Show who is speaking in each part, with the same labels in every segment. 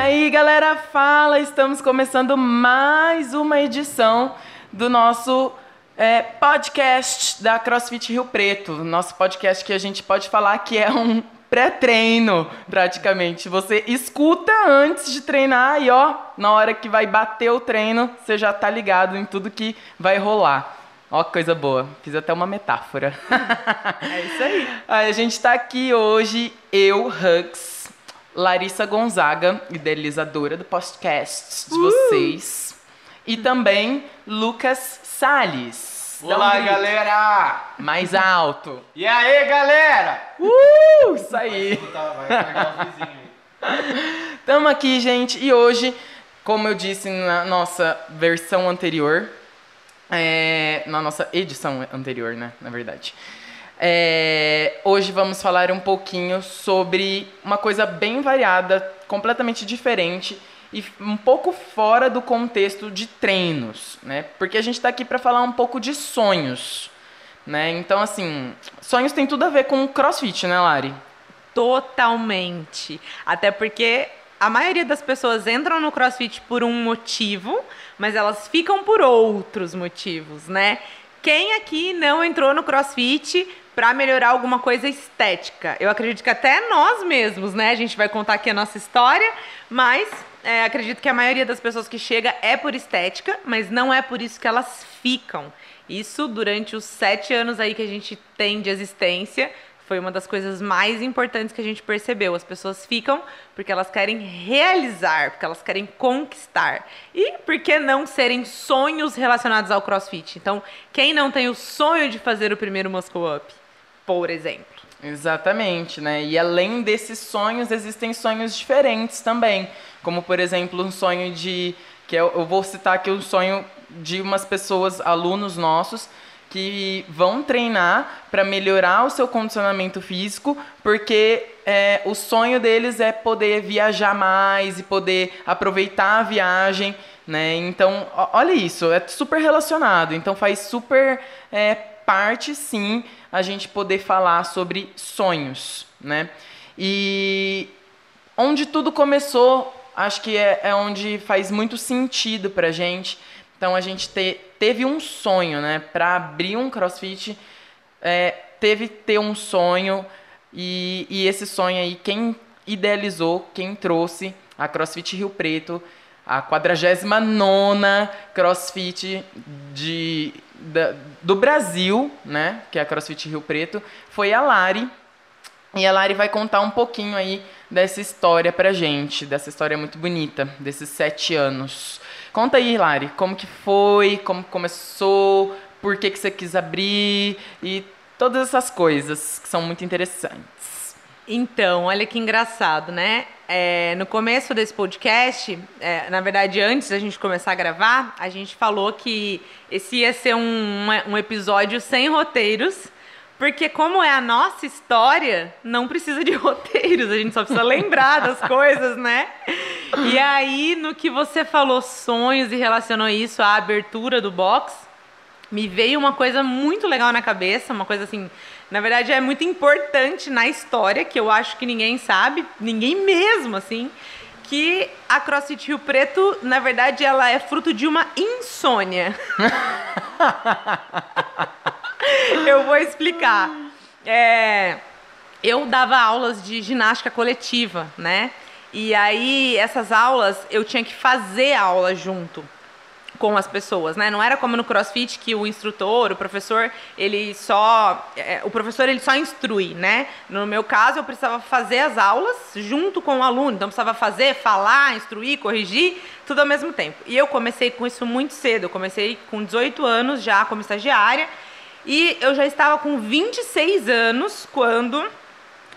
Speaker 1: aí, galera, fala! Estamos começando mais uma edição do nosso é, podcast da CrossFit Rio Preto. Nosso podcast que a gente pode falar que é um pré-treino, praticamente. Você escuta antes de treinar e, ó, na hora que vai bater o treino, você já tá ligado em tudo que vai rolar. Ó, que coisa boa. Fiz até uma metáfora.
Speaker 2: É isso aí.
Speaker 1: A gente tá aqui hoje, eu, Hugs, Larissa Gonzaga, idealizadora do podcast de vocês, e também Lucas Salles. Um
Speaker 3: Olá,
Speaker 1: grito.
Speaker 3: galera!
Speaker 1: Mais alto.
Speaker 3: E aí, galera?
Speaker 1: Uh, isso aí. Tamo aqui, gente, e hoje, como eu disse na nossa versão anterior, é, na nossa edição anterior, né, na verdade. É, hoje vamos falar um pouquinho sobre uma coisa bem variada, completamente diferente e um pouco fora do contexto de treinos, né? Porque a gente está aqui para falar um pouco de sonhos, né? Então, assim, sonhos tem tudo a ver com CrossFit, né, Lari?
Speaker 2: Totalmente. Até porque a maioria das pessoas entram no CrossFit por um motivo, mas elas ficam por outros motivos, né? Quem aqui não entrou no CrossFit para melhorar alguma coisa estética? Eu acredito que até nós mesmos, né? A gente vai contar aqui a nossa história, mas é, acredito que a maioria das pessoas que chega é por estética, mas não é por isso que elas ficam. Isso durante os sete anos aí que a gente tem de existência foi uma das coisas mais importantes que a gente percebeu. As pessoas ficam porque elas querem realizar, porque elas querem conquistar. E por que não serem sonhos relacionados ao CrossFit? Então, quem não tem o sonho de fazer o primeiro Muscle Up, por exemplo?
Speaker 1: Exatamente, né? E além desses sonhos, existem sonhos diferentes também. Como, por exemplo, um sonho de. que eu, eu vou citar aqui um sonho de umas pessoas, alunos nossos, que vão treinar para melhorar o seu condicionamento físico, porque é, o sonho deles é poder viajar mais e poder aproveitar a viagem, né? Então, olha isso, é super relacionado. Então, faz super é, parte, sim, a gente poder falar sobre sonhos, né? E onde tudo começou, acho que é, é onde faz muito sentido pra gente. Então a gente te- teve um sonho, né? Para abrir um CrossFit, é, teve ter um sonho e, e esse sonho aí, quem idealizou, quem trouxe a CrossFit Rio Preto, a 49 CrossFit de, da- do Brasil, né? Que é a CrossFit Rio Preto, foi a Lari. E a Lari vai contar um pouquinho aí dessa história pra gente, dessa história muito bonita, desses sete anos. Conta aí, Lari, como que foi, como começou, por que, que você quis abrir e todas essas coisas que são muito interessantes.
Speaker 2: Então, olha que engraçado, né? É, no começo desse podcast, é, na verdade, antes da gente começar a gravar, a gente falou que esse ia ser um, um episódio sem roteiros, porque como é a nossa história, não precisa de roteiros, a gente só precisa lembrar das coisas, né? E aí, no que você falou sonhos e relacionou isso à abertura do box, me veio uma coisa muito legal na cabeça, uma coisa assim, na verdade é muito importante na história, que eu acho que ninguém sabe, ninguém mesmo, assim, que a CrossFit Rio Preto, na verdade, ela é fruto de uma insônia. eu vou explicar. É, eu dava aulas de ginástica coletiva, né? E aí, essas aulas, eu tinha que fazer a aula junto com as pessoas, né? Não era como no CrossFit que o instrutor, o professor, ele só, é, o professor ele só instrui, né? No meu caso, eu precisava fazer as aulas junto com o aluno, então precisava fazer, falar, instruir, corrigir, tudo ao mesmo tempo. E eu comecei com isso muito cedo. Eu comecei com 18 anos já como estagiária e eu já estava com 26 anos quando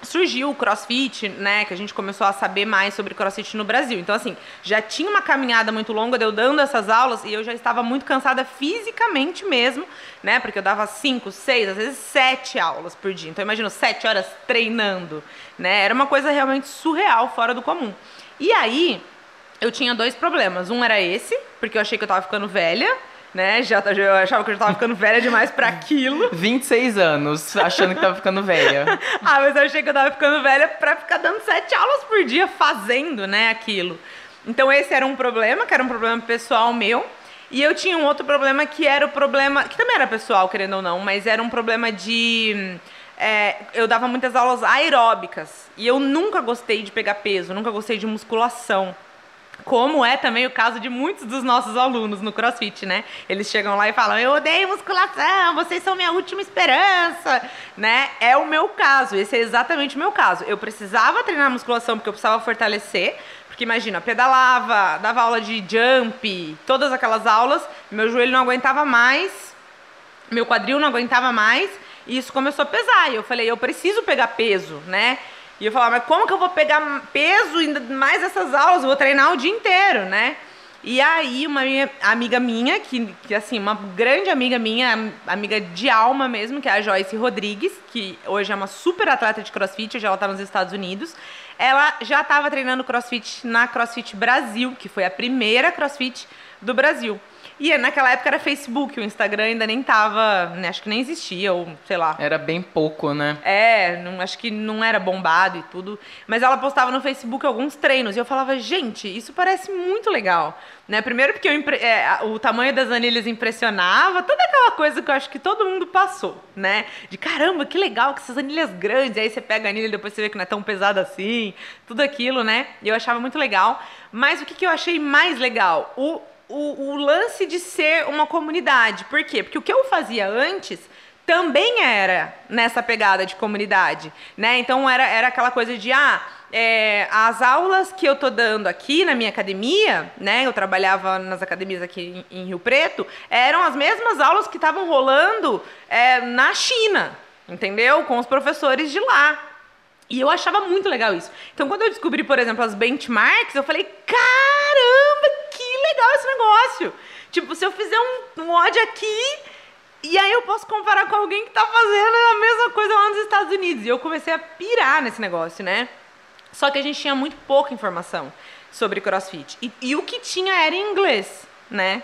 Speaker 2: surgiu o CrossFit, né, que a gente começou a saber mais sobre CrossFit no Brasil. Então, assim, já tinha uma caminhada muito longa de eu dando essas aulas e eu já estava muito cansada fisicamente mesmo, né, porque eu dava cinco, seis, às vezes sete aulas por dia. Então, imagina, sete horas treinando, né, era uma coisa realmente surreal, fora do comum. E aí, eu tinha dois problemas. Um era esse, porque eu achei que eu tava ficando velha, né? Já, tá- eu achava que eu já tava ficando velha demais pra aquilo.
Speaker 1: 26 anos, achando que tava ficando velha.
Speaker 2: Ah, mas eu achei que eu tava ficando velha pra ficar dando sete aulas por dia fazendo, né, aquilo. Então esse era um problema, que era um problema pessoal meu. E eu tinha um outro problema que era o problema, que também era pessoal, querendo ou não, mas era um problema de. é, eu dava muitas aulas aeróbicas. E eu nunca gostei de pegar peso, nunca gostei de musculação. Como é também o caso de muitos dos nossos alunos no CrossFit, né? Eles chegam lá e falam: "Eu odeio musculação, vocês são minha última esperança", né? É o meu caso, esse é exatamente o meu caso. Eu precisava treinar musculação porque eu precisava fortalecer, porque imagina, pedalava, dava aula de jump, todas aquelas aulas, meu joelho não aguentava mais, meu quadril não aguentava mais, e isso começou a pesar. E eu falei, eu preciso pegar peso, né? E eu falava, mas como que eu vou pegar peso ainda mais essas aulas? Eu vou treinar o dia inteiro, né? E aí, uma minha- amiga minha, que, que assim, uma grande amiga minha, am- amiga de alma mesmo, que é a Joyce Rodrigues, que hoje é uma super atleta de crossfit, hoje ela tá nos Estados Unidos. Ela já estava treinando crossfit na CrossFit Brasil, que foi a primeira crossfit do Brasil. E naquela época era Facebook, o Instagram ainda nem tava, né, acho que nem existia, ou sei lá.
Speaker 1: Era bem pouco, né?
Speaker 2: É, não, acho que não era bombado e tudo. Mas ela postava no Facebook alguns treinos. E eu falava, gente, isso parece muito legal. Né? Primeiro porque eu é, o tamanho das anilhas impressionava, toda aquela coisa que eu acho que todo mundo passou, né? De caramba, que legal, que essas anilhas grandes. Aí você pega a anilha e depois você vê que não é tão pesada assim. Tudo aquilo, né? E eu achava muito legal. Mas o que, que eu achei mais legal? O, o, o lance de ser uma comunidade. Por quê? Porque o que eu fazia antes também era nessa pegada de comunidade, né? Então era, era aquela coisa de ah, é, as aulas que eu tô dando aqui na minha academia, né? Eu trabalhava nas academias aqui em, em Rio Preto, eram as mesmas aulas que estavam rolando é, na China, entendeu? Com os professores de lá. E eu achava muito legal isso. Então, quando eu descobri, por exemplo, as benchmarks, eu falei: caramba, que legal esse negócio! Tipo, se eu fizer um, um odd aqui, e aí eu posso comparar com alguém que tá fazendo a mesma coisa lá nos Estados Unidos. E eu comecei a pirar nesse negócio, né? Só que a gente tinha muito pouca informação sobre crossfit. E, e o que tinha era em inglês, né?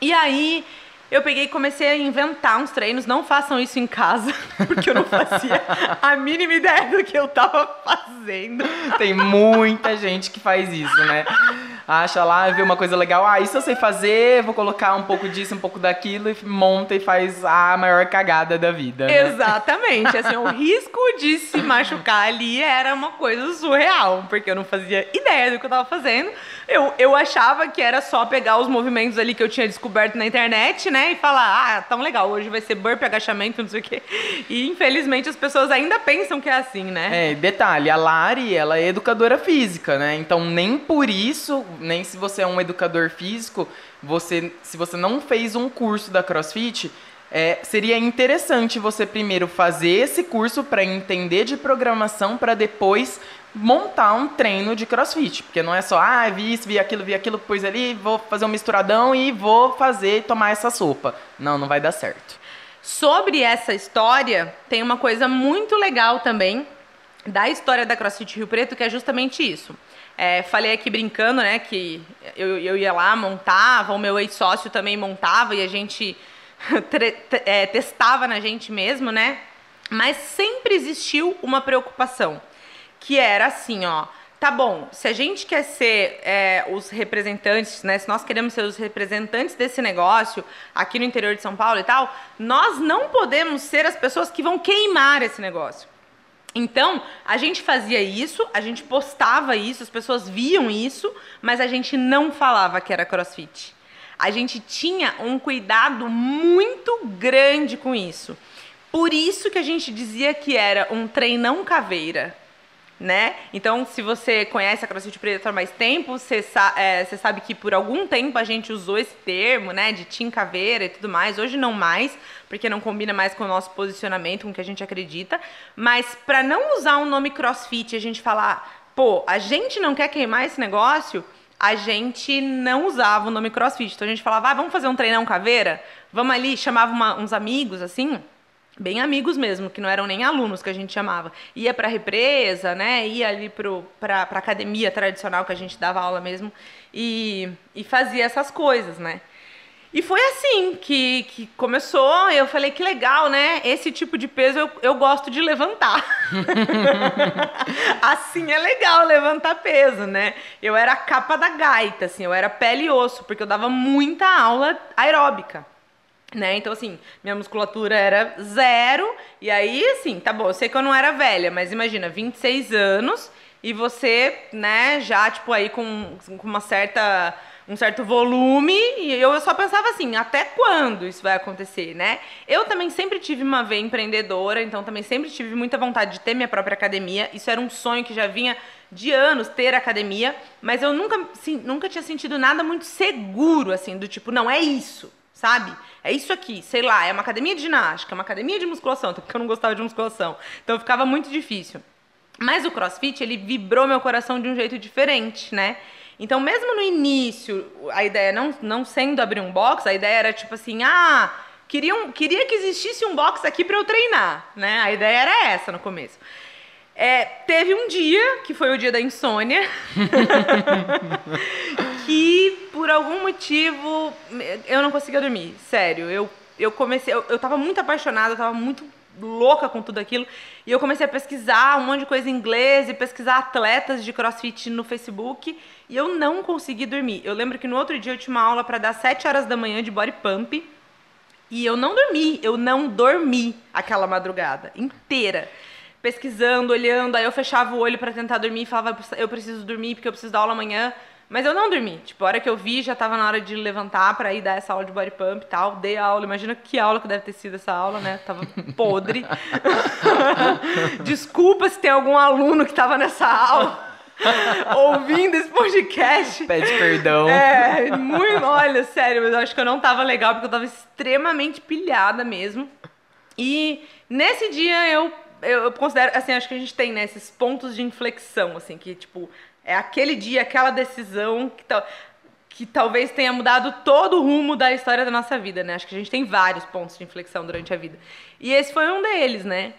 Speaker 2: E aí eu peguei e comecei a inventar uns treinos. Não façam isso em casa, porque eu não fazia a mínima ideia do que eu tava fazendo.
Speaker 1: Tem muita gente que faz isso, né? Acha lá, vê uma coisa legal, ah, isso eu sei fazer, vou colocar um pouco disso, um pouco daquilo, e monta e faz a maior cagada da vida. né?
Speaker 2: Exatamente. Assim, o risco de se machucar ali era uma coisa surreal, porque eu não fazia ideia do que eu tava fazendo. Eu, eu achava que era só pegar os movimentos ali que eu tinha descoberto na internet, né? E falar, ah, tão legal, hoje vai ser burp, agachamento, não sei o quê. E infelizmente as pessoas ainda pensam que é assim, né?
Speaker 1: É, detalhe, a Lari, ela é educadora física, né? Então nem por isso, nem se você é um educador físico, você, se você não fez um curso da CrossFit, é, seria interessante você primeiro fazer esse curso para entender de programação para depois montar um treino de CrossFit, porque não é só, ah, vi isso, vi aquilo, vi aquilo, pus ali, vou fazer um misturadão e vou fazer tomar essa sopa. Não, não vai dar certo.
Speaker 2: Sobre essa história, tem uma coisa muito legal também da história da CrossFit Rio Preto, que é justamente isso. É, falei aqui brincando, né, que eu, eu ia lá, montava, o meu ex-sócio também montava e a gente é, testava na gente mesmo, né? Mas sempre existiu uma preocupação, que era assim, ó. Tá bom, se a gente quer ser é, os representantes, né? Se nós queremos ser os representantes desse negócio aqui no interior de São Paulo e tal, nós não podemos ser as pessoas que vão queimar esse negócio. Então, a gente fazia isso, a gente postava isso, as pessoas viam isso, mas a gente não falava que era crossfit. A gente tinha um cuidado muito grande com isso. Por isso que a gente dizia que era um treinão caveira, né? Então, se você conhece a CrossFit Predator mais tempo, você, sa é, você sabe que por algum tempo a gente usou esse termo, né, de team caveira e tudo mais. Hoje não mais, porque não combina mais com o nosso posicionamento, com o que a gente acredita. Mas para não usar o nome CrossFit, e a gente falar, pô, a gente não quer queimar esse negócio, a gente não usava o nome CrossFit. Então a gente falava, ah, vamos fazer um treinão caveira? Vamos ali, chamava uma- uns amigos assim, bem amigos mesmo, que não eram nem alunos que a gente chamava. Ia pra represa, né? Ia ali pra, pra academia tradicional que a gente dava aula mesmo e, e fazia essas coisas, né? E foi assim que, que começou. Eu falei que legal, né? Esse tipo de peso eu, eu gosto de levantar. assim é legal levantar peso, né? Eu era a capa da gaita, assim, eu era pele e osso, porque eu dava muita aula aeróbica. Né? Então, assim, minha musculatura era zero. E aí, assim, tá bom, eu sei que eu não era velha, mas imagina, 26 anos e você, né, já, tipo, aí com, com uma certa um certo volume e eu só pensava assim, até quando isso vai acontecer, né? Eu também sempre tive uma veia empreendedora, então também sempre tive muita vontade de ter minha própria academia. Isso era um sonho que já vinha de anos ter academia, mas eu nunca, sim, nunca tinha sentido nada muito seguro assim, do tipo, não é isso, sabe? É isso aqui, sei lá, é uma academia de ginástica, uma academia de musculação, até porque eu não gostava de musculação. Então ficava muito difícil. Mas o CrossFit, ele vibrou meu coração de um jeito diferente, né? Então, mesmo no início, a ideia não, não sendo abrir um box, a ideia era tipo assim, ah, queria, um, queria que existisse um box aqui para eu treinar, né? A ideia era essa no começo. É, teve um dia, que foi o dia da insônia, que por algum motivo eu não conseguia dormir. Sério, eu, eu comecei, eu, eu tava muito apaixonada, eu tava muito louca com tudo aquilo. E eu comecei a pesquisar um monte de coisa em inglês e pesquisar atletas de crossfit no Facebook. E eu não consegui dormir. Eu lembro que no outro dia eu tinha uma aula para dar 7 horas da manhã de body pump. E eu não dormi, eu não dormi aquela madrugada inteira. Pesquisando, olhando, aí eu fechava o olho para tentar dormir e falava, eu preciso dormir porque eu preciso dar aula amanhã. Mas eu não dormi. Tipo, a hora que eu vi, já tava na hora de levantar para ir dar essa aula de body pump e tal. Dei a aula. Imagina que aula que deve ter sido essa aula, né? Tava podre. Desculpa se tem algum aluno que tava nessa aula. ouvindo esse podcast.
Speaker 1: Pede perdão.
Speaker 2: É, muito, olha, sério, mas eu acho que eu não tava legal porque eu tava extremamente pilhada mesmo. E nesse dia eu eu, eu considero, assim, acho que a gente tem, né, esses pontos de inflexão, assim, que, tipo, é aquele dia, aquela decisão que, tal, que talvez tenha mudado todo o rumo da história da nossa vida, né? Acho que a gente tem vários pontos de inflexão durante a vida. E esse foi um deles, né?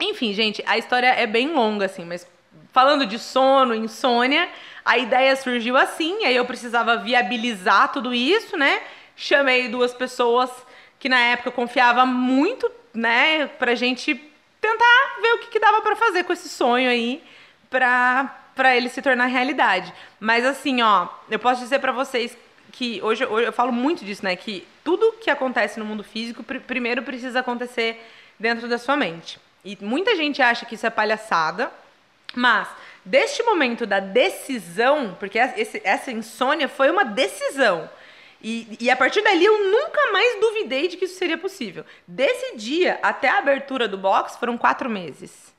Speaker 2: Enfim, gente, a história é bem longa, assim, mas falando de sono, insônia, a ideia surgiu assim, aí eu precisava viabilizar tudo isso, né? Chamei duas pessoas que na época eu confiava muito, né, pra gente tentar ver o que, que dava para fazer com esse sonho aí, pra para ele se tornar realidade. Mas assim, ó, eu posso dizer para vocês que hoje, hoje, eu falo muito disso, né? Que tudo que acontece no mundo físico pr primeiro precisa acontecer dentro da sua mente. E muita gente acha que isso é palhaçada, mas deste momento da decisão, porque essa insônia foi uma decisão. E, e, a partir dali eu nunca mais duvidei de que isso seria possível. Desse dia até a abertura do box foram quatro meses.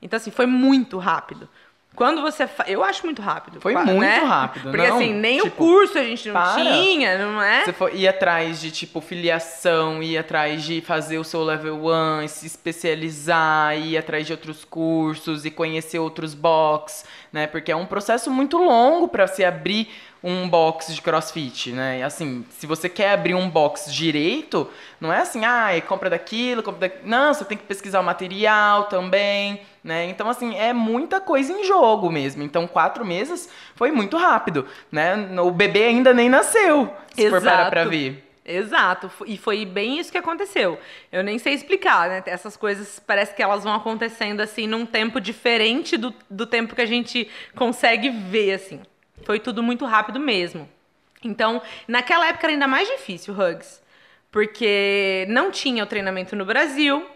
Speaker 2: Então, assim, foi muito rápido. Quando você. Fa... Eu acho muito rápido.
Speaker 1: Foi
Speaker 2: né?
Speaker 1: muito rápido,
Speaker 2: Porque
Speaker 1: não,
Speaker 2: assim, nem
Speaker 1: tipo,
Speaker 2: o curso a gente não
Speaker 1: para.
Speaker 2: tinha, não é?
Speaker 1: Você foi, ir atrás de, tipo, filiação, ir atrás de fazer o seu level 1, se especializar, ir atrás de outros cursos e conhecer outros box, né? Porque é um processo muito longo para se abrir um box de crossfit, né? E assim, se você quer abrir um box direito, não é assim, ah, compra daquilo, compra daquilo. Não, você tem que pesquisar o material também, né? Então, assim, é muita coisa em jogo mesmo. Então, quatro meses foi muito rápido, né? O bebê ainda nem nasceu, se
Speaker 2: Exato.
Speaker 1: for parar pra ver.
Speaker 2: Exato, e foi bem isso que aconteceu. Eu nem sei explicar, né? Essas coisas parece que elas vão acontecendo assim num tempo diferente do, do tempo que a gente consegue ver, assim. Foi tudo muito rápido mesmo. Então, naquela época era ainda mais difícil, Hugs, porque não tinha o treinamento no Brasil,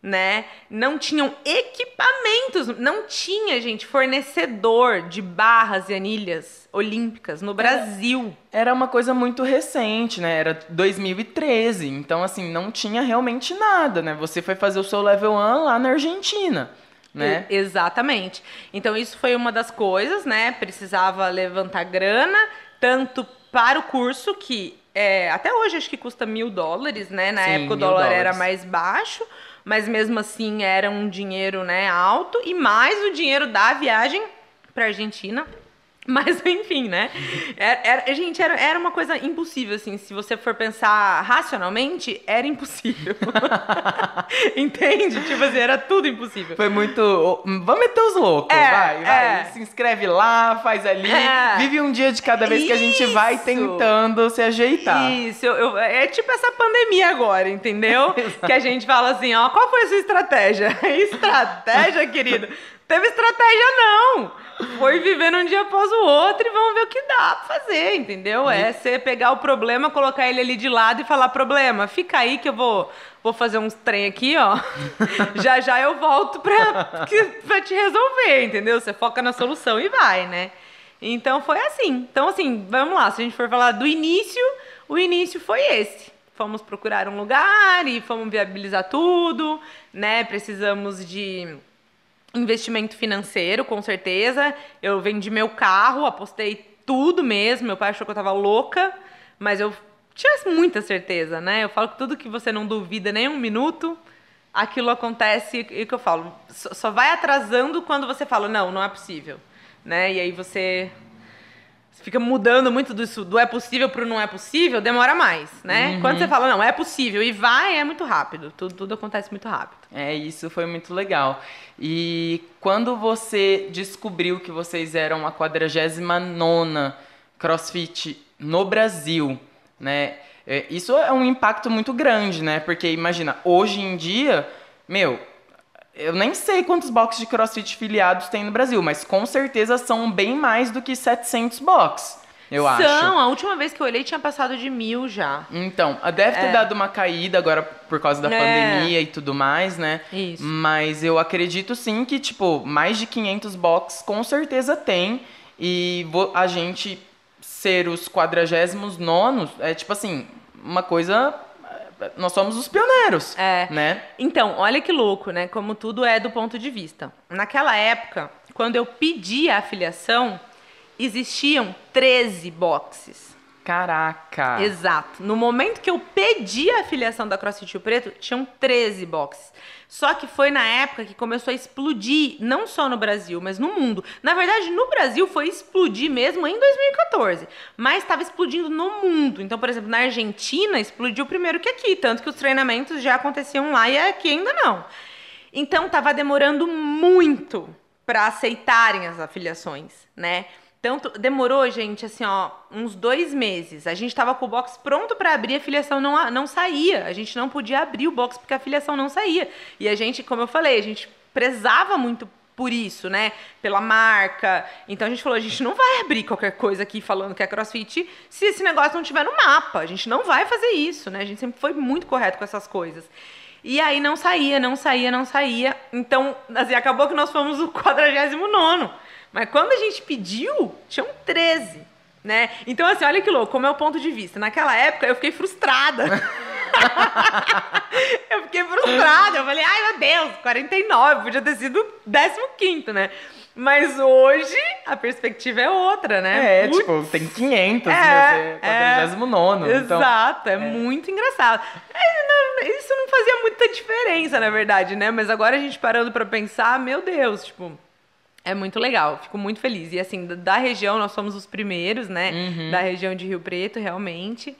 Speaker 2: né? Não tinham equipamentos, não tinha, gente, fornecedor de barras e anilhas olímpicas no Brasil.
Speaker 1: Era uma coisa muito recente, né? Era 2013, então assim, não tinha realmente nada, né? Você foi fazer o seu level 1 lá na Argentina. Né?
Speaker 2: Exatamente. Então isso foi uma das coisas, né? Precisava levantar grana, tanto para o curso que é, até hoje acho que custa mil dólares, né? Na
Speaker 1: Sim,
Speaker 2: época o dólar era
Speaker 1: dólares.
Speaker 2: mais baixo, mas mesmo assim era um dinheiro, né, alto e mais o dinheiro da viagem para Argentina. Mas, enfim, né? Era, era- gente, era, era uma coisa impossível, assim. Se você for pensar racionalmente, era impossível. Entende? Tipo assim, era tudo impossível.
Speaker 1: Foi muito. Vamos meter os loucos,
Speaker 2: É,
Speaker 1: vai, vai.
Speaker 2: é.
Speaker 1: Se inscreve lá, faz ali.
Speaker 2: É.
Speaker 1: Vive um dia de cada vez que a gente vai
Speaker 2: Isso.
Speaker 1: tentando se ajeitar.
Speaker 2: Isso, eu- eu- é tipo essa pandemia agora, entendeu? que a gente fala assim, ó, qual foi a sua estratégia? estratégia, querido? Teve estratégia não. Foi vivendo um dia após o outro e vamos ver o que dá pra fazer, entendeu? É você pegar o problema, colocar ele ali de lado e falar, problema, fica aí que eu vou, vou fazer uns trem aqui, ó. já já eu volto pra, pra te resolver, entendeu? Você foca na solução e vai, né? Então foi assim. Então, assim, vamos lá. Se a gente for falar do início, o início foi esse. Fomos procurar um lugar e fomos viabilizar tudo, né? Precisamos de investimento financeiro, com certeza. Eu vendi meu carro, apostei tudo mesmo. Meu pai achou que eu tava louca, mas eu tinha muita certeza, né? Eu falo que tudo que você não duvida nem um minuto, aquilo acontece e que eu falo, só vai atrasando quando você fala, não, não é possível, né? E aí você fica mudando muito disso, do é possível pro não é possível, demora mais, né? Quando você fala, não, é possível e vai, é muito rápido. Tudo, tudo acontece muito rápido.
Speaker 1: É, isso foi muito legal. E quando você descobriu que vocês eram a 49 CrossFit no Brasil, né? é, Isso é um impacto muito grande, né? Porque imagina, hoje em dia, meu, eu nem sei quantos boxes de CrossFit filiados tem no Brasil, mas com certeza são bem mais do que 700 boxes, eu
Speaker 2: São,
Speaker 1: acho.
Speaker 2: a última vez que eu olhei tinha passado de mil já.
Speaker 1: Então, deve ter
Speaker 2: É.
Speaker 1: dado uma caída agora por causa da
Speaker 2: É.
Speaker 1: pandemia e tudo mais, né?
Speaker 2: Isso.
Speaker 1: Mas eu acredito sim que, tipo, mais de 500 box com certeza tem. E a gente ser os 49 é, tipo assim, uma coisa. Nós somos os pioneiros,
Speaker 2: É.
Speaker 1: né?
Speaker 2: Então, olha que louco, né? Como tudo é do ponto de vista. Naquela época, quando eu pedi a afiliação, existiam 13 boxes.
Speaker 1: Caraca.
Speaker 2: Exato. No momento que eu pedi a afiliação da CrossFit Rio Preto, tinham 13 boxes. Só que foi na época que começou a explodir, não só no Brasil, mas no mundo. Na verdade, no Brasil foi explodir mesmo em 2014, mas estava explodindo no mundo. Então, por exemplo, na Argentina explodiu primeiro que aqui, tanto que os treinamentos já aconteciam lá e aqui ainda não. Então, estava demorando muito para aceitarem as afiliações, né? Tanto, demorou, gente, assim, ó, uns dois meses. A gente tava com o box pronto para abrir, a filiação não, não saía. A gente não podia abrir o box porque a filiação não saía. E a gente, como eu falei, a gente prezava muito por isso, né? Pela marca. Então a gente falou, a gente não vai abrir qualquer coisa aqui falando que é crossfit se esse negócio não tiver no mapa. A gente não vai fazer isso, né? A gente sempre foi muito correto com essas coisas. E aí não saía, não saía, não saía. Então, assim, acabou que nós fomos o 49 Mas quando a gente pediu, tinham 13, né? Então, assim, olha que louco, como é o ponto de vista. Naquela época, eu fiquei frustrada. eu fiquei frustrada. Eu falei, ai, meu Deus, 49, podia ter sido 15, né? Mas hoje, a perspectiva é outra, né?
Speaker 1: É, tipo, tem 500,
Speaker 2: É,
Speaker 1: né?
Speaker 2: É.
Speaker 1: 49 então.
Speaker 2: Exato, é, muito engraçado. É, isso não fazia muita diferença, na verdade, né? Mas agora a gente parando pra pensar, meu Deus, tipo, é muito legal, fico muito feliz. E assim, da- região, nós somos os primeiros, né?
Speaker 1: Uhum.
Speaker 2: Da região de Rio Preto, realmente.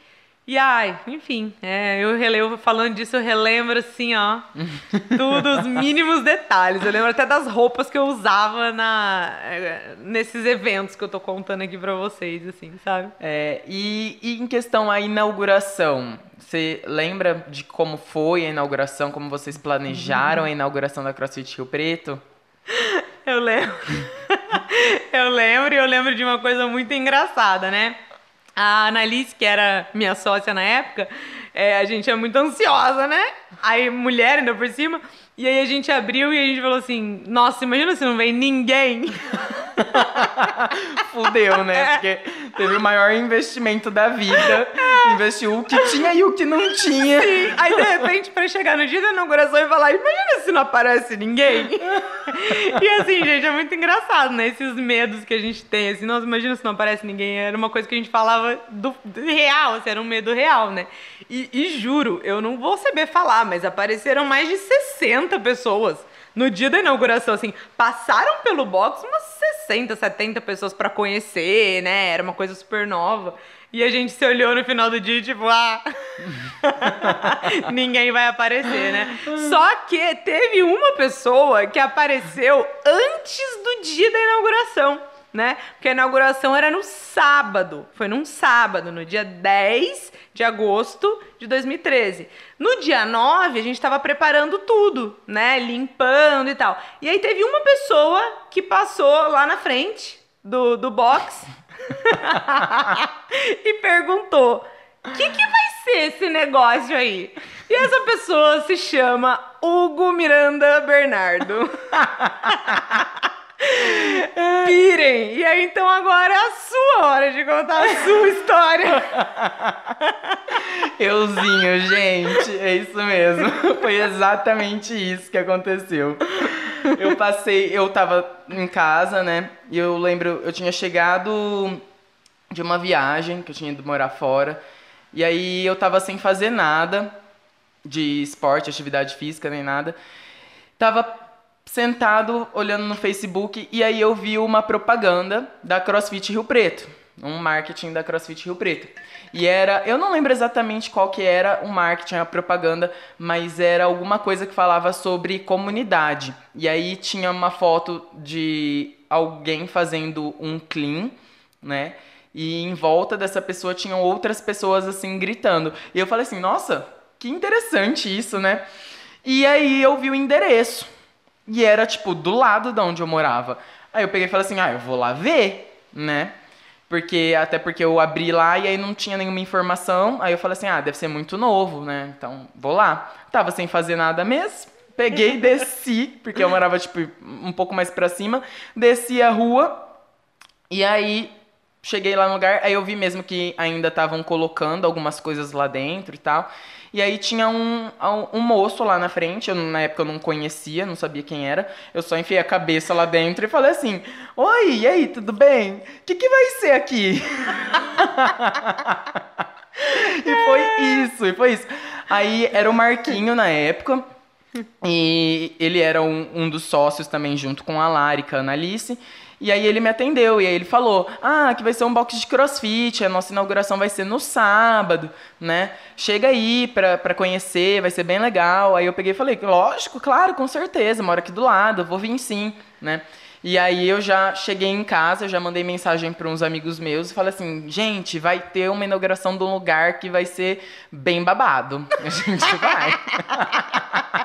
Speaker 2: E ai, enfim, é, eu relevo, falando disso, eu relembro assim, ó, tudo, os mínimos detalhes. Eu lembro até das roupas que eu usava na, eh, nesses eventos que eu tô contando aqui pra vocês, assim, sabe?
Speaker 1: É, e, e em questão à inauguração, você lembra de como foi a inauguração, como vocês planejaram a inauguração da CrossFit Rio Preto?
Speaker 2: Eu lembro. eu lembro e eu lembro de uma coisa muito engraçada, né? A Annalise, que era minha sócia na época, é, a gente é muito ansiosa, né? Aí, mulher ainda por cima. E aí a gente abriu e a gente falou assim: Nossa, imagina se não vem ninguém.
Speaker 1: Fudeu, né? Porque teve o maior investimento da vida. Investiu o que tinha e o que não tinha.
Speaker 2: Sim. Aí, de repente, pra chegar no dia da inauguração e falar, imagina se não aparece ninguém. e assim, gente, é muito engraçado, né? Esses medos que a gente tem, assim, nossa, imagina se não aparece ninguém. Era uma coisa que a gente falava do, do real, assim, era um medo real, né? E, e juro, eu não vou saber falar, mas apareceram mais de 60 pessoas No dia da inauguração, assim, passaram pelo box umas 60, 70 pessoas pra conhecer, né? Era uma coisa super nova. E a gente se olhou no final do dia, tipo, ah, ninguém vai aparecer, né? Só que teve uma pessoa que apareceu antes do dia da inauguração, né? Porque a inauguração era no sábado, foi num sábado, no dia 10 de agosto de 2013. No dia 9, a gente estava preparando tudo, né? Limpando e tal. E aí teve uma pessoa que passou lá na frente do, do box e perguntou: o que, que vai ser esse negócio aí? E essa pessoa se chama Hugo Miranda Bernardo. Pirem! E aí, então, agora é a sua hora de contar a sua história.
Speaker 1: Euzinho, gente, é isso mesmo. Foi exatamente isso que aconteceu. Eu passei, eu tava em casa, né? E eu lembro, eu tinha chegado de uma viagem, que eu tinha ido morar fora. E aí eu tava sem fazer nada de esporte, atividade física, nem nada. Tava sentado olhando no Facebook e aí eu vi uma propaganda da CrossFit Rio Preto, um marketing da CrossFit Rio Preto. E era, eu não lembro exatamente qual que era o marketing, a propaganda, mas era alguma coisa que falava sobre comunidade. E aí tinha uma foto de alguém fazendo um clean, né? E em volta dessa pessoa tinham outras pessoas assim gritando. E eu falei assim: "Nossa, que interessante isso, né?" E aí eu vi o endereço. E era tipo do lado de onde eu morava. Aí eu peguei e falei assim: "Ah, eu vou lá ver", né? Porque até porque eu abri lá e aí não tinha nenhuma informação. Aí eu falei assim: "Ah, deve ser muito novo, né? Então, vou lá". Tava sem fazer nada mesmo. Peguei e desci, porque eu morava tipo um pouco mais para cima, desci a rua. E aí cheguei lá no lugar, aí eu vi mesmo que ainda estavam colocando algumas coisas lá dentro e tal. E aí tinha um, um moço lá na frente, eu, na época eu não conhecia, não sabia quem era. Eu só enfiei a cabeça lá dentro e falei assim: Oi, e aí, tudo bem? O que, que vai ser aqui? e foi isso, e foi isso. Aí era o Marquinho na época. E ele era um, um dos sócios também, junto com a Lari, com a Annalise. E aí ele me atendeu, e aí ele falou: Ah, que vai ser um box de crossfit, a nossa inauguração vai ser no sábado, né? Chega aí pra, pra conhecer, vai ser bem legal. Aí eu peguei e falei: Lógico, claro, com certeza, moro aqui do lado, vou vir sim, né? E aí eu já cheguei em casa, já mandei mensagem para uns amigos meus e falei assim, gente, vai ter uma inauguração de um lugar que vai ser bem babado. A gente vai.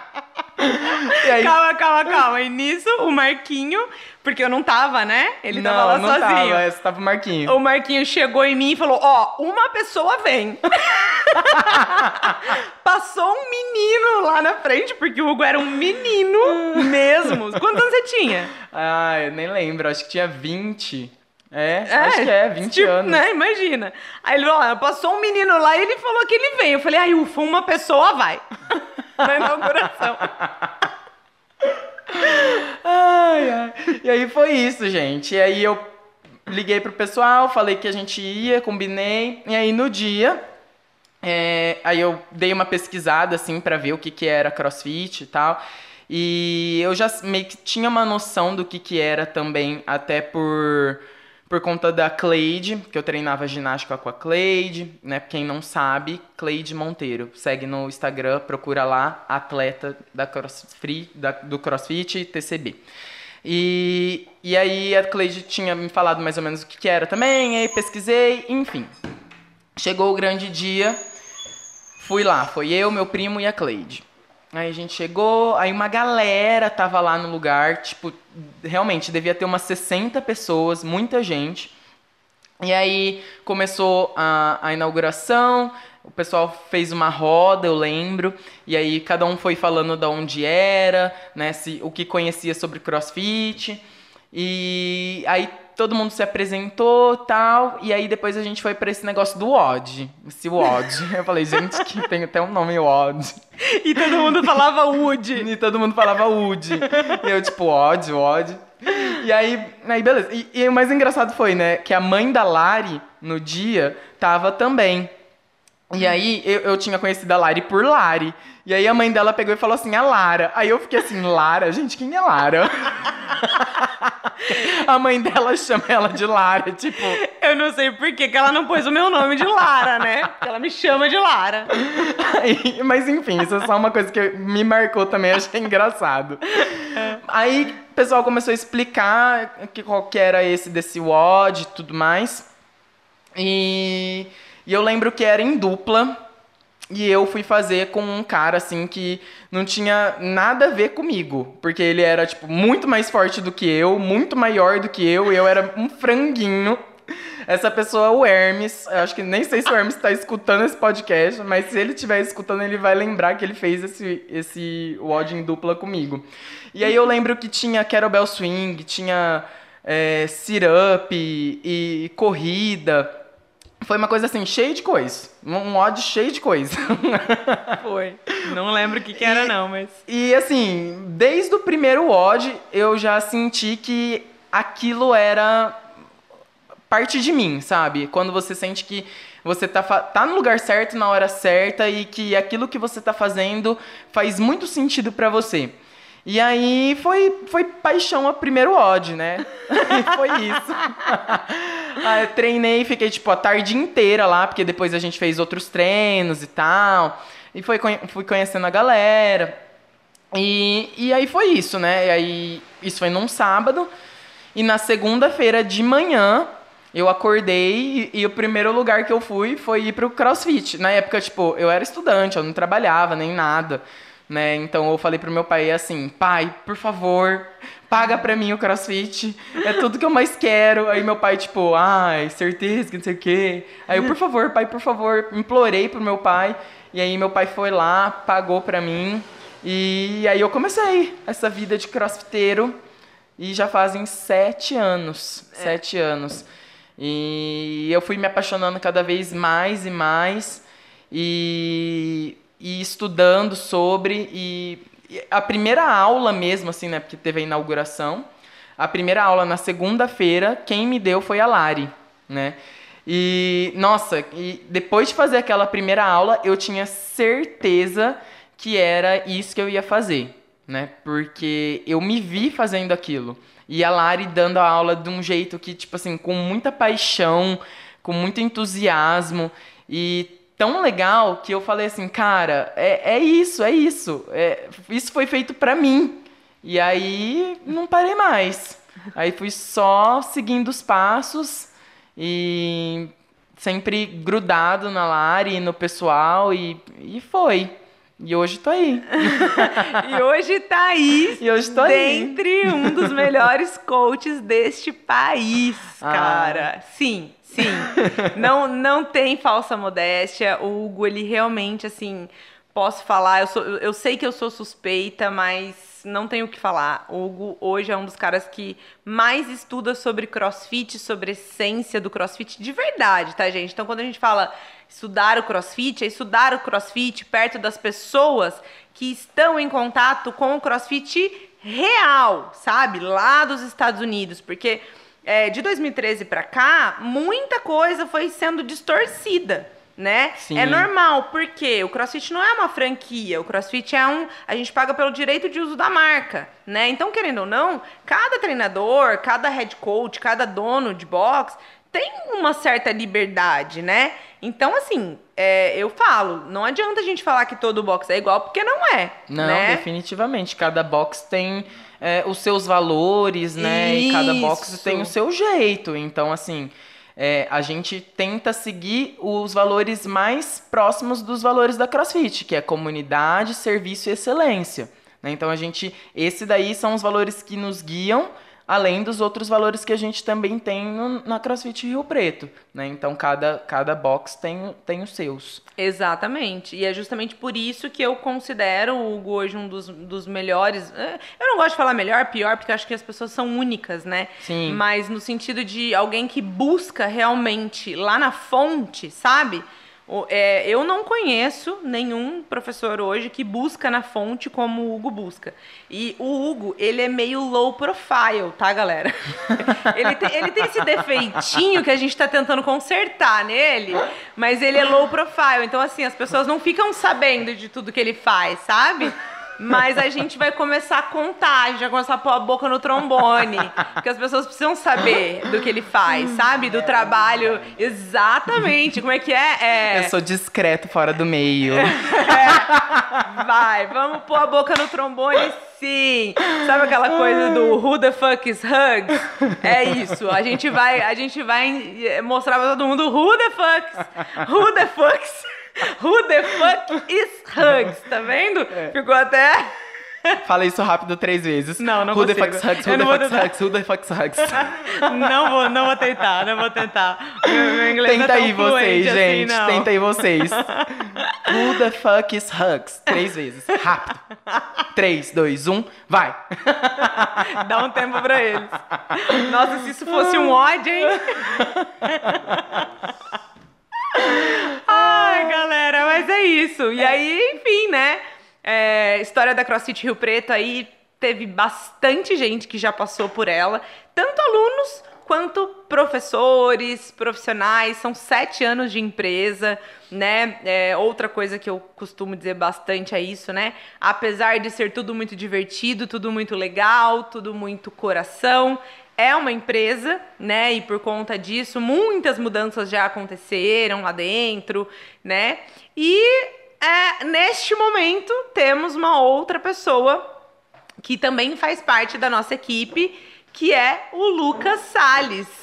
Speaker 2: Aí... Calma, calma, calma. E nisso, o Marquinho, porque eu não tava, né? Ele
Speaker 1: não,
Speaker 2: tava lá
Speaker 1: não
Speaker 2: sozinho.
Speaker 1: Tava, esse tava o Marquinho.
Speaker 2: O Marquinho chegou em mim e falou: Ó, oh, uma pessoa vem. Passou um menino lá na frente, porque o Hugo era um menino mesmo. Quantos anos você tinha?
Speaker 1: Ah, eu nem lembro, acho que tinha 20. É, é, acho que é, 20 tipo, anos.
Speaker 2: Né, imagina. Aí ele falou, passou um menino lá e ele falou que ele vem. Eu falei, ai, ufa, uma pessoa vai. na inauguração.
Speaker 1: ai, ai. E aí foi isso, gente. E aí eu liguei pro pessoal, falei que a gente ia, combinei. E aí no dia, é, aí eu dei uma pesquisada, assim, para ver o que, que era crossfit e tal. E eu já meio que tinha uma noção do que, que era também, até por por conta da Cleide, que eu treinava ginástica com a Cleide, né? Quem não sabe, Cleide Monteiro. Segue no Instagram, procura lá, atleta da CrossFit, da, do CrossFit TCB. E, e aí a Cleide tinha me falado mais ou menos o que, que era também, aí pesquisei, enfim. Chegou o grande dia, fui lá, foi eu, meu primo e a Cleide. Aí a gente chegou, aí uma galera tava lá no lugar, tipo, realmente devia ter umas 60 pessoas, muita gente. E aí começou a, a inauguração, o pessoal fez uma roda, eu lembro, e aí cada um foi falando de onde era, né, se, o que conhecia sobre CrossFit. E aí todo mundo se apresentou tal, e aí depois a gente foi para esse negócio do WOD, esse WOD. Eu falei, gente, que tem até um nome WOD.
Speaker 2: E todo mundo falava Wood.
Speaker 1: E todo mundo falava Wood. E eu, tipo, WOD, WOD. E aí, aí beleza. E, e o mais engraçado foi, né, que a mãe da Lari, no dia, tava também. E aí eu, eu tinha conhecido a Lari por Lari. E aí a mãe dela pegou e falou assim, a Lara. Aí eu fiquei assim, Lara? Gente, quem é Lara? a mãe dela chama ela de Lara, tipo...
Speaker 2: Eu não sei por que que ela não pôs o meu nome de Lara, né? Porque ela me chama de Lara.
Speaker 1: Aí, mas enfim, isso é só uma coisa que me marcou também, achei engraçado. Aí o pessoal começou a explicar que qual que era esse desse WOD e tudo mais. E, e eu lembro que era em dupla. E eu fui fazer com um cara assim que não tinha nada a ver comigo, porque ele era tipo muito mais forte do que eu, muito maior do que eu, e eu era um franguinho. Essa pessoa é o Hermes. Eu acho que nem sei se o Hermes está escutando esse podcast, mas se ele estiver escutando, ele vai lembrar que ele fez esse, esse WOD em dupla comigo. E aí eu lembro que tinha Kettlebell Swing, tinha é, e, e corrida. Foi uma coisa assim, cheia de coisa. Um odd cheio de coisa.
Speaker 2: Foi. Não lembro o que, que era,
Speaker 1: E-
Speaker 2: não, mas.
Speaker 1: E assim, desde o primeiro odd, eu já senti que aquilo era parte de mim, sabe? Quando você sente que você tá, tá no lugar certo, na hora certa e que aquilo que você tá fazendo faz muito sentido pra você. E aí foi, foi paixão a primeiro odd, né? foi isso. Aí treinei, fiquei tipo a tarde inteira lá, porque depois a gente fez outros treinos e tal. E foi, fui conhecendo a galera. E, e aí foi isso, né? E aí isso foi num sábado. E na segunda-feira de manhã eu acordei e, e o primeiro lugar que eu fui foi ir pro CrossFit. Na época, tipo, eu era estudante, eu não trabalhava nem nada. Né? Então eu falei pro meu pai assim, pai, por favor, paga pra mim o crossfit. É tudo que eu mais quero. Aí meu pai, tipo, ai, certeza que não sei o quê. Aí eu, por favor, pai, por favor, implorei pro meu pai. E aí meu pai foi lá, pagou pra mim. E aí eu comecei essa vida de crossfiteiro. E já fazem sete anos. Sete anos. E eu fui me apaixonando cada vez mais e mais. E, e estudando sobre. E, a primeira aula mesmo, assim, né? Porque teve a inauguração. A primeira aula na segunda-feira, quem me deu foi a Lari, né? E, nossa, e depois de fazer aquela primeira aula, eu tinha certeza que era isso que eu ia fazer, né? Porque eu me vi fazendo aquilo. E a Lari dando a aula de um jeito que, tipo assim, com muita paixão, com muito entusiasmo e tão legal que eu falei assim, cara, é, é isso, é isso. É, isso foi feito pra mim. E aí não parei mais. Aí fui só seguindo os passos e sempre grudado na Lari, no pessoal e, e foi. E hoje tô aí.
Speaker 2: E hoje tá aí,
Speaker 1: E hoje tô aí.
Speaker 2: dentre um dos melhores coaches deste país,
Speaker 1: Ah.
Speaker 2: cara. Sim, sim. Não, não tem falsa modéstia. O Hugo, ele realmente, assim, posso falar, eu, sou, eu sei que eu sou suspeita, mas não tenho o que falar. O Hugo hoje é um dos caras que mais estuda sobre crossfit, sobre essência do crossfit de verdade, tá, gente? Então, quando a gente fala estudar o crossfit, é estudar o crossfit perto das pessoas que estão em contato com o crossfit real, sabe? Lá dos Estados Unidos. Porque é, de 2013 pra cá, muita coisa foi sendo distorcida. Né?
Speaker 1: Sim.
Speaker 2: É normal, porque o CrossFit não é uma franquia, o CrossFit é um. A gente paga pelo direito de uso da marca, né? Então, querendo ou não, cada treinador, cada head coach, cada dono de box tem uma certa liberdade, né? Então, assim, é, eu falo, não adianta a gente falar que todo box é igual, porque não é.
Speaker 1: Não,
Speaker 2: né?
Speaker 1: definitivamente. Cada box tem é, os seus valores, né? E cada box
Speaker 2: Isso.
Speaker 1: tem o seu jeito. Então, assim, é, a gente tenta seguir os valores mais próximos dos valores da CrossFit, que é comunidade, serviço e excelência. né? Então, a gente. Esse daí são os valores que nos guiam. Além dos outros valores que a gente também tem no- na CrossFit Rio Preto, né? Então cada, cada box tem, tem os seus.
Speaker 2: Exatamente. E é justamente por isso que eu considero o Hugo hoje um dos, dos melhores. é, Eu não gosto de falar melhor, pior, porque eu acho que as pessoas são únicas, né?
Speaker 1: Sim.
Speaker 2: Mas no sentido de alguém que busca realmente lá na fonte, sabe? É, eu não conheço nenhum professor hoje que busca na fonte como o Hugo busca. E o Hugo, ele é meio low profile, tá, galera? ele, tem, ele tem esse defeitinho que a gente tá tentando consertar nele, mas ele é low profile. Então, assim, as pessoas não ficam sabendo de tudo que ele faz, sabe? Mas a gente vai começar a contar, a gente vai começar a pôr a boca no trombone. Porque as pessoas precisam saber do que ele faz, sabe? Do trabalho. Exatamente. Como é que é? é...
Speaker 1: Eu sou discreto fora do meio.
Speaker 2: Vai, vamos pôr a boca no trombone, sim. Sabe aquela coisa do who the fuck is hugs? É isso. A gente vai, a gente vai mostrar pra todo mundo who the fucks, who the fucks, who the fuck is hugs, tá vendo? Ficou até
Speaker 1: Fala isso rápido três vezes.
Speaker 2: Não, não
Speaker 1: Who the
Speaker 2: consigo.
Speaker 1: fucks hugs,
Speaker 2: Eu
Speaker 1: who the fucks
Speaker 2: tentar.
Speaker 1: hugs, who the fucks hugs.
Speaker 2: não vou, não vou tentar, não vou tentar. Meu, meu inglês é
Speaker 1: Tenta
Speaker 2: tão
Speaker 1: aí vocês,
Speaker 2: assim,
Speaker 1: gente.
Speaker 2: não.
Speaker 1: Tenta aí vocês. Who the fuck is hugs? Três vezes. Rápido. Três, dois, um, vai.
Speaker 2: Dá um tempo pra eles. Nossa, se isso fosse um ódio, hein? Ai, galera, mas é isso. E aí, enfim, né? É, história da CrossFit Rio Preto aí teve bastante gente que já passou por ela, tanto alunos quanto professores, profissionais. São sete anos de empresa, né? É, outra coisa que eu costumo dizer bastante é isso, né? Apesar de ser tudo muito divertido, tudo muito legal, tudo muito coração, é uma empresa, né? E por conta disso, muitas mudanças já aconteceram lá dentro, né? E é, neste momento temos uma outra pessoa que também faz parte da nossa equipe, que é o Lucas Salles.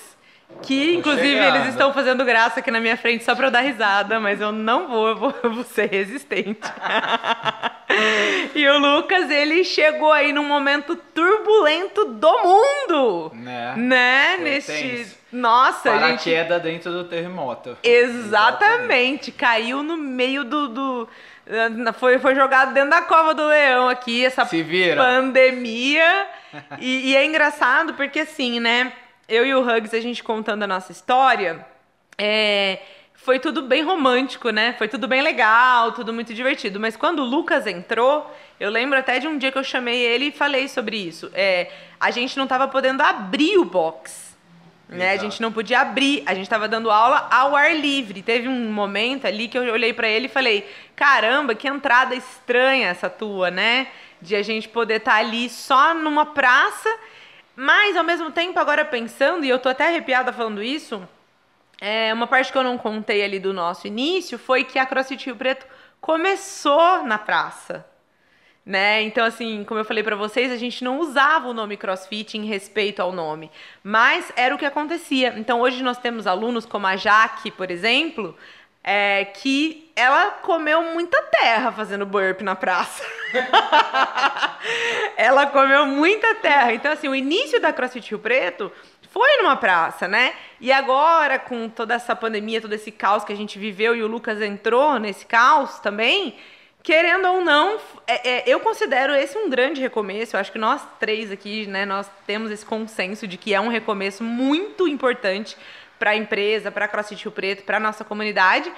Speaker 2: Que, inclusive, eles estão fazendo graça aqui na minha frente só pra eu dar risada, mas eu não vou, eu vou, eu vou ser resistente. e o Lucas, ele chegou aí num momento turbulento do mundo.
Speaker 3: Né?
Speaker 2: Né?
Speaker 3: Foi
Speaker 2: Neste.
Speaker 3: tenso.
Speaker 2: Nossa, gente.
Speaker 3: Paraquedas dentro do terremoto.
Speaker 2: Exatamente. Caiu no meio do. do- foi, foi jogado dentro da cova do leão aqui, essa
Speaker 3: Se vira.
Speaker 2: pandemia. E, e é engraçado porque, assim, né? Eu e o Hugs, a gente contando a nossa história, é, foi tudo bem romântico, né? Foi tudo bem legal, tudo muito divertido. Mas quando o Lucas entrou, eu lembro até de um dia que eu chamei ele e falei sobre isso. É, a gente não tava podendo abrir o box. Né? A gente não podia abrir, a gente estava dando aula ao ar livre. Teve um momento ali que eu olhei para ele e falei: caramba, que entrada estranha essa tua, né? De a gente poder estar ali só numa praça, mas ao mesmo tempo, agora pensando, e eu tô até arrepiada falando isso, é, uma parte que eu não contei ali do nosso início foi que a CrossFit Rio Preto começou na praça. Né? Então, assim, como eu falei pra vocês, a gente não usava o nome CrossFit em respeito ao nome, mas era o que acontecia. Então, hoje nós temos alunos como a Jaque, por exemplo, é, que ela comeu muita terra fazendo burp na praça. ela comeu muita terra. Então, assim, o início da CrossFit Rio Preto foi numa praça, né? E agora, com toda essa pandemia, todo esse caos que a gente viveu e o Lucas entrou nesse caos também, querendo ou não, é- é, eu considero esse um grande recomeço. Eu acho que nós três aqui, né, nós temos esse consenso de que é um recomeço muito importante para a empresa, para a CrossFit Rio Preto, para nossa comunidade.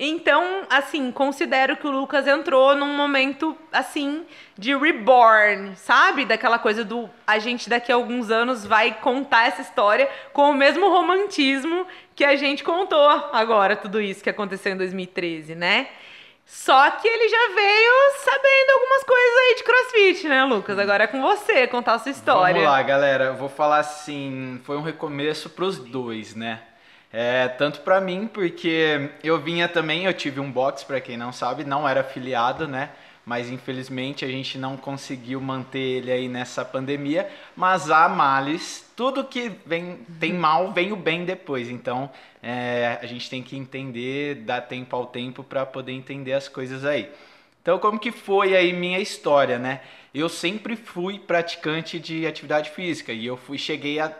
Speaker 2: Então, assim, considero que o Lucas entrou num momento, assim, de reborn, sabe? Daquela coisa do a gente daqui a alguns anos vai contar essa história com o mesmo romantismo que a gente contou agora, tudo isso que aconteceu em 2013, né? Só que ele já veio sabendo algumas coisas aí de crossfit, né, Lucas? Agora é com você contar a sua história.
Speaker 3: Vamos lá, galera. Eu vou falar assim, foi um recomeço pros dois, né? É, tanto pra mim, porque eu vinha também, eu tive um box, pra quem não sabe, não era afiliado, né? Mas infelizmente a gente não conseguiu manter ele aí nessa pandemia. Mas há males, tudo que vem tem mal, vem o bem depois. Então é, a gente tem que entender, dar tempo ao tempo pra poder entender as coisas aí. Então, como que foi aí minha história, né? Eu sempre fui praticante de atividade física e eu fui cheguei a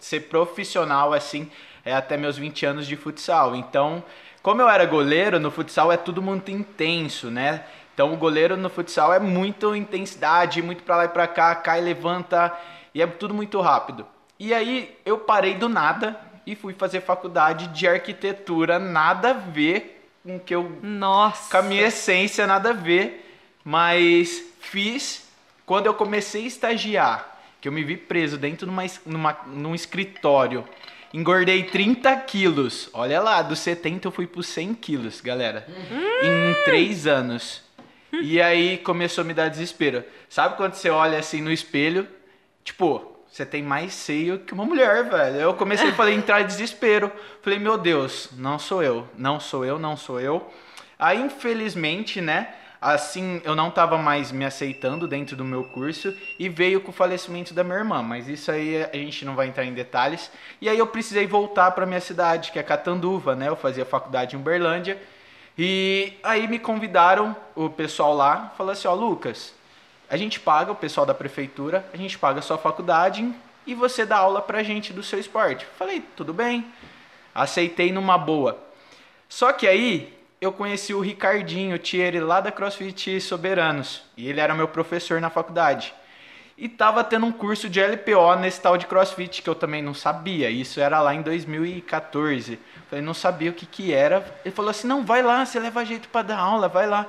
Speaker 3: ser profissional assim é, até meus 20 anos de futsal. Então, como eu era goleiro, no futsal é tudo muito intenso, né? Então, o goleiro no futsal é muito intensidade, muito pra lá e pra cá, cai, levanta e é tudo muito rápido. E aí eu parei do nada e fui fazer faculdade de arquitetura, nada a ver com o que eu
Speaker 2: Nossa.
Speaker 3: com a minha essência, nada a ver. Mas fiz quando eu comecei a estagiar, que eu me vi preso dentro de uma, numa, num escritório. Engordei 30 quilos. Olha lá, dos 70 eu fui pro 100 quilos, galera. Em três anos. E aí começou a me dar desespero. Sabe quando você olha assim no espelho? Tipo, você tem mais seio que uma mulher, velho. Eu comecei a entrar em desespero. Falei, meu Deus, não sou eu. Não sou eu, não sou eu. Aí, infelizmente, né? Assim, eu não tava mais me aceitando dentro do meu curso e veio com o falecimento da minha irmã, mas isso aí a gente não vai entrar em detalhes. E aí eu precisei voltar para minha cidade, que é Catanduva, né? Eu fazia faculdade em Uberlândia. E aí me convidaram, o pessoal lá, falou assim, ó, Lucas, a gente paga, o pessoal da prefeitura, a gente paga a sua faculdade e você dá aula pra gente do seu esporte. Falei, tudo bem. Aceitei numa boa. Só que aí eu conheci o Ricardinho Thierry lá da CrossFit Soberanos. E ele era meu professor na faculdade. E tava tendo um curso de LPO nesse tal de CrossFit que eu também não sabia. Isso era lá em 2014. Falei, não sabia o que que era. Ele falou assim: "Não, vai lá, você leva jeito para dar aula, vai lá".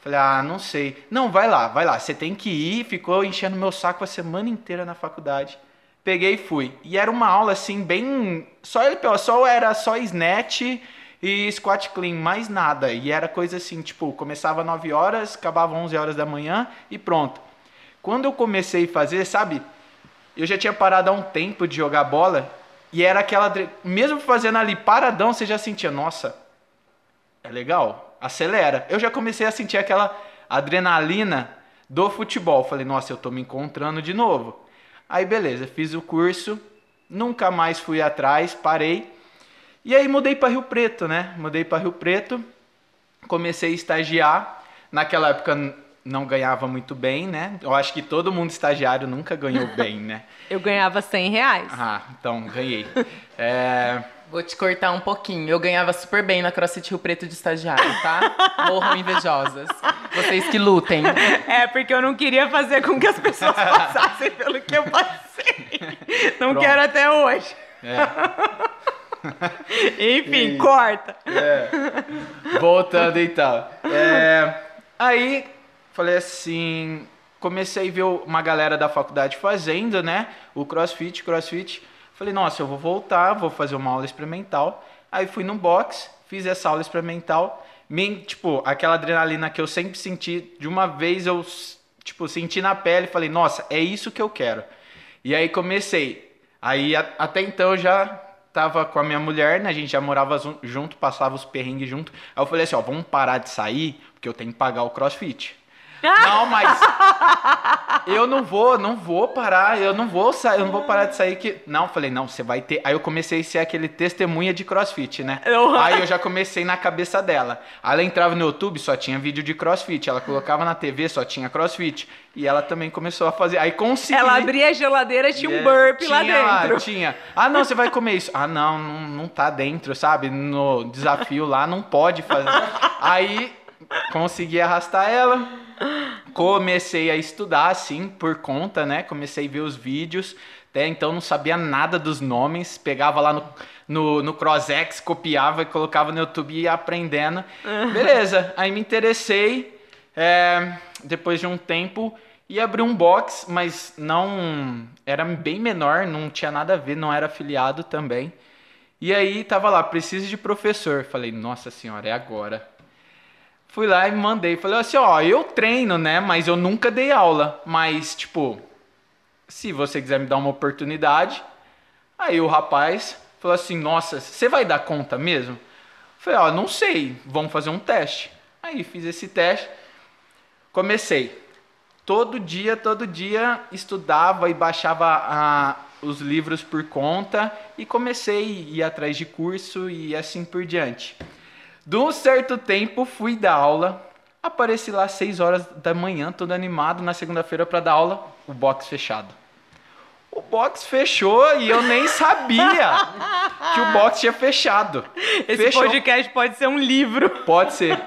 Speaker 3: Falei: "Ah, não sei". Não, vai lá, vai lá, você tem que ir". Ficou enchendo meu saco a semana inteira na faculdade. Peguei e fui. E era uma aula assim bem só LPO, só era só snatch e squat clean, mais nada. E era coisa assim, tipo, começava 9 horas, acabava 11 horas da manhã e pronto. Quando eu comecei a fazer, sabe? Eu já tinha parado há um tempo de jogar bola e era aquela. Mesmo fazendo ali paradão, você já sentia, nossa, é legal, acelera. Eu já comecei a sentir aquela adrenalina do futebol. Falei, nossa, eu tô me encontrando de novo. Aí beleza, fiz o curso, nunca mais fui atrás, parei. E aí mudei para Rio Preto, né? Mudei para Rio Preto, comecei a estagiar. Naquela época não ganhava muito bem, né? Eu acho que todo mundo estagiário nunca ganhou bem, né?
Speaker 2: Eu ganhava 100 reais.
Speaker 3: Ah, então ganhei. É,
Speaker 1: Vou te cortar um pouquinho. Eu ganhava super bem na CrossFit Rio Preto de estagiário, tá? Morram invejosas. Vocês que lutem.
Speaker 2: É, porque eu não queria fazer com que as pessoas passassem pelo que eu passei. Não
Speaker 3: Pronto.
Speaker 2: quero até hoje. Enfim, corta.
Speaker 3: Voltando então. É, aí, falei assim, comecei a ver uma galera da faculdade fazendo, né? O crossfit, crossfit. Falei, nossa, eu vou voltar, vou fazer uma aula experimental. Aí fui no box, fiz essa aula experimental. Me, tipo, aquela adrenalina que eu sempre senti, de uma vez eu, tipo, senti na pele e falei, nossa, é isso que eu quero. E aí comecei. Aí a- até então eu já tava com a minha mulher, né? A gente já morava junto, passava os perrengues junto. Aí eu falei assim, ó, vamos parar de sair, porque eu tenho que pagar o crossfit. Não, mas eu não vou, não vou parar, eu não vou sair, eu não vou parar de sair que não, falei, não, você vai ter. Aí eu comecei a ser aquele testemunha de CrossFit, né?
Speaker 2: Eu-
Speaker 3: Aí eu já comecei na cabeça dela. Aí ela entrava no YouTube, só tinha vídeo de CrossFit, ela colocava na TV, só tinha CrossFit, e ela também começou a fazer. Aí consegui.
Speaker 2: Ela abria a geladeira e tinha um
Speaker 3: É,
Speaker 2: burp lá dentro.
Speaker 3: tinha. Ah, não, você vai comer isso. Ah, não, não, não tá dentro, sabe? No desafio lá, não pode fazer. Aí, consegui arrastar ela. Comecei a estudar, assim, por conta, né? Comecei a ver os vídeos. Até então não sabia nada dos nomes. Pegava lá no, no, no CrossX, copiava e colocava no YouTube e ia aprendendo. Beleza, aí me interessei. é, depois de um tempo e abri um box, mas não era bem menor, não tinha nada a ver, não era afiliado também. E aí tava lá, preciso de professor. Falei, nossa senhora, é agora. Fui lá e mandei, falei assim, ó, eu treino, né, mas eu nunca dei aula, mas tipo, se você quiser me dar uma oportunidade. Aí o rapaz falou assim, nossa, você vai dar conta mesmo? Falei, ó, não sei, vamos fazer um teste. Aí fiz esse teste, comecei. Todo dia, todo dia estudava e baixava ah, os livros por conta e comecei a ir atrás de curso e assim por diante. De um certo tempo fui dar aula, apareci lá às 6 horas da manhã, todo animado na segunda-feira para dar aula, o box fechado. O box fechou e eu nem sabia que o box tinha fechado.
Speaker 2: Esse
Speaker 3: Fechou.
Speaker 2: podcast pode ser um livro.
Speaker 3: Pode ser.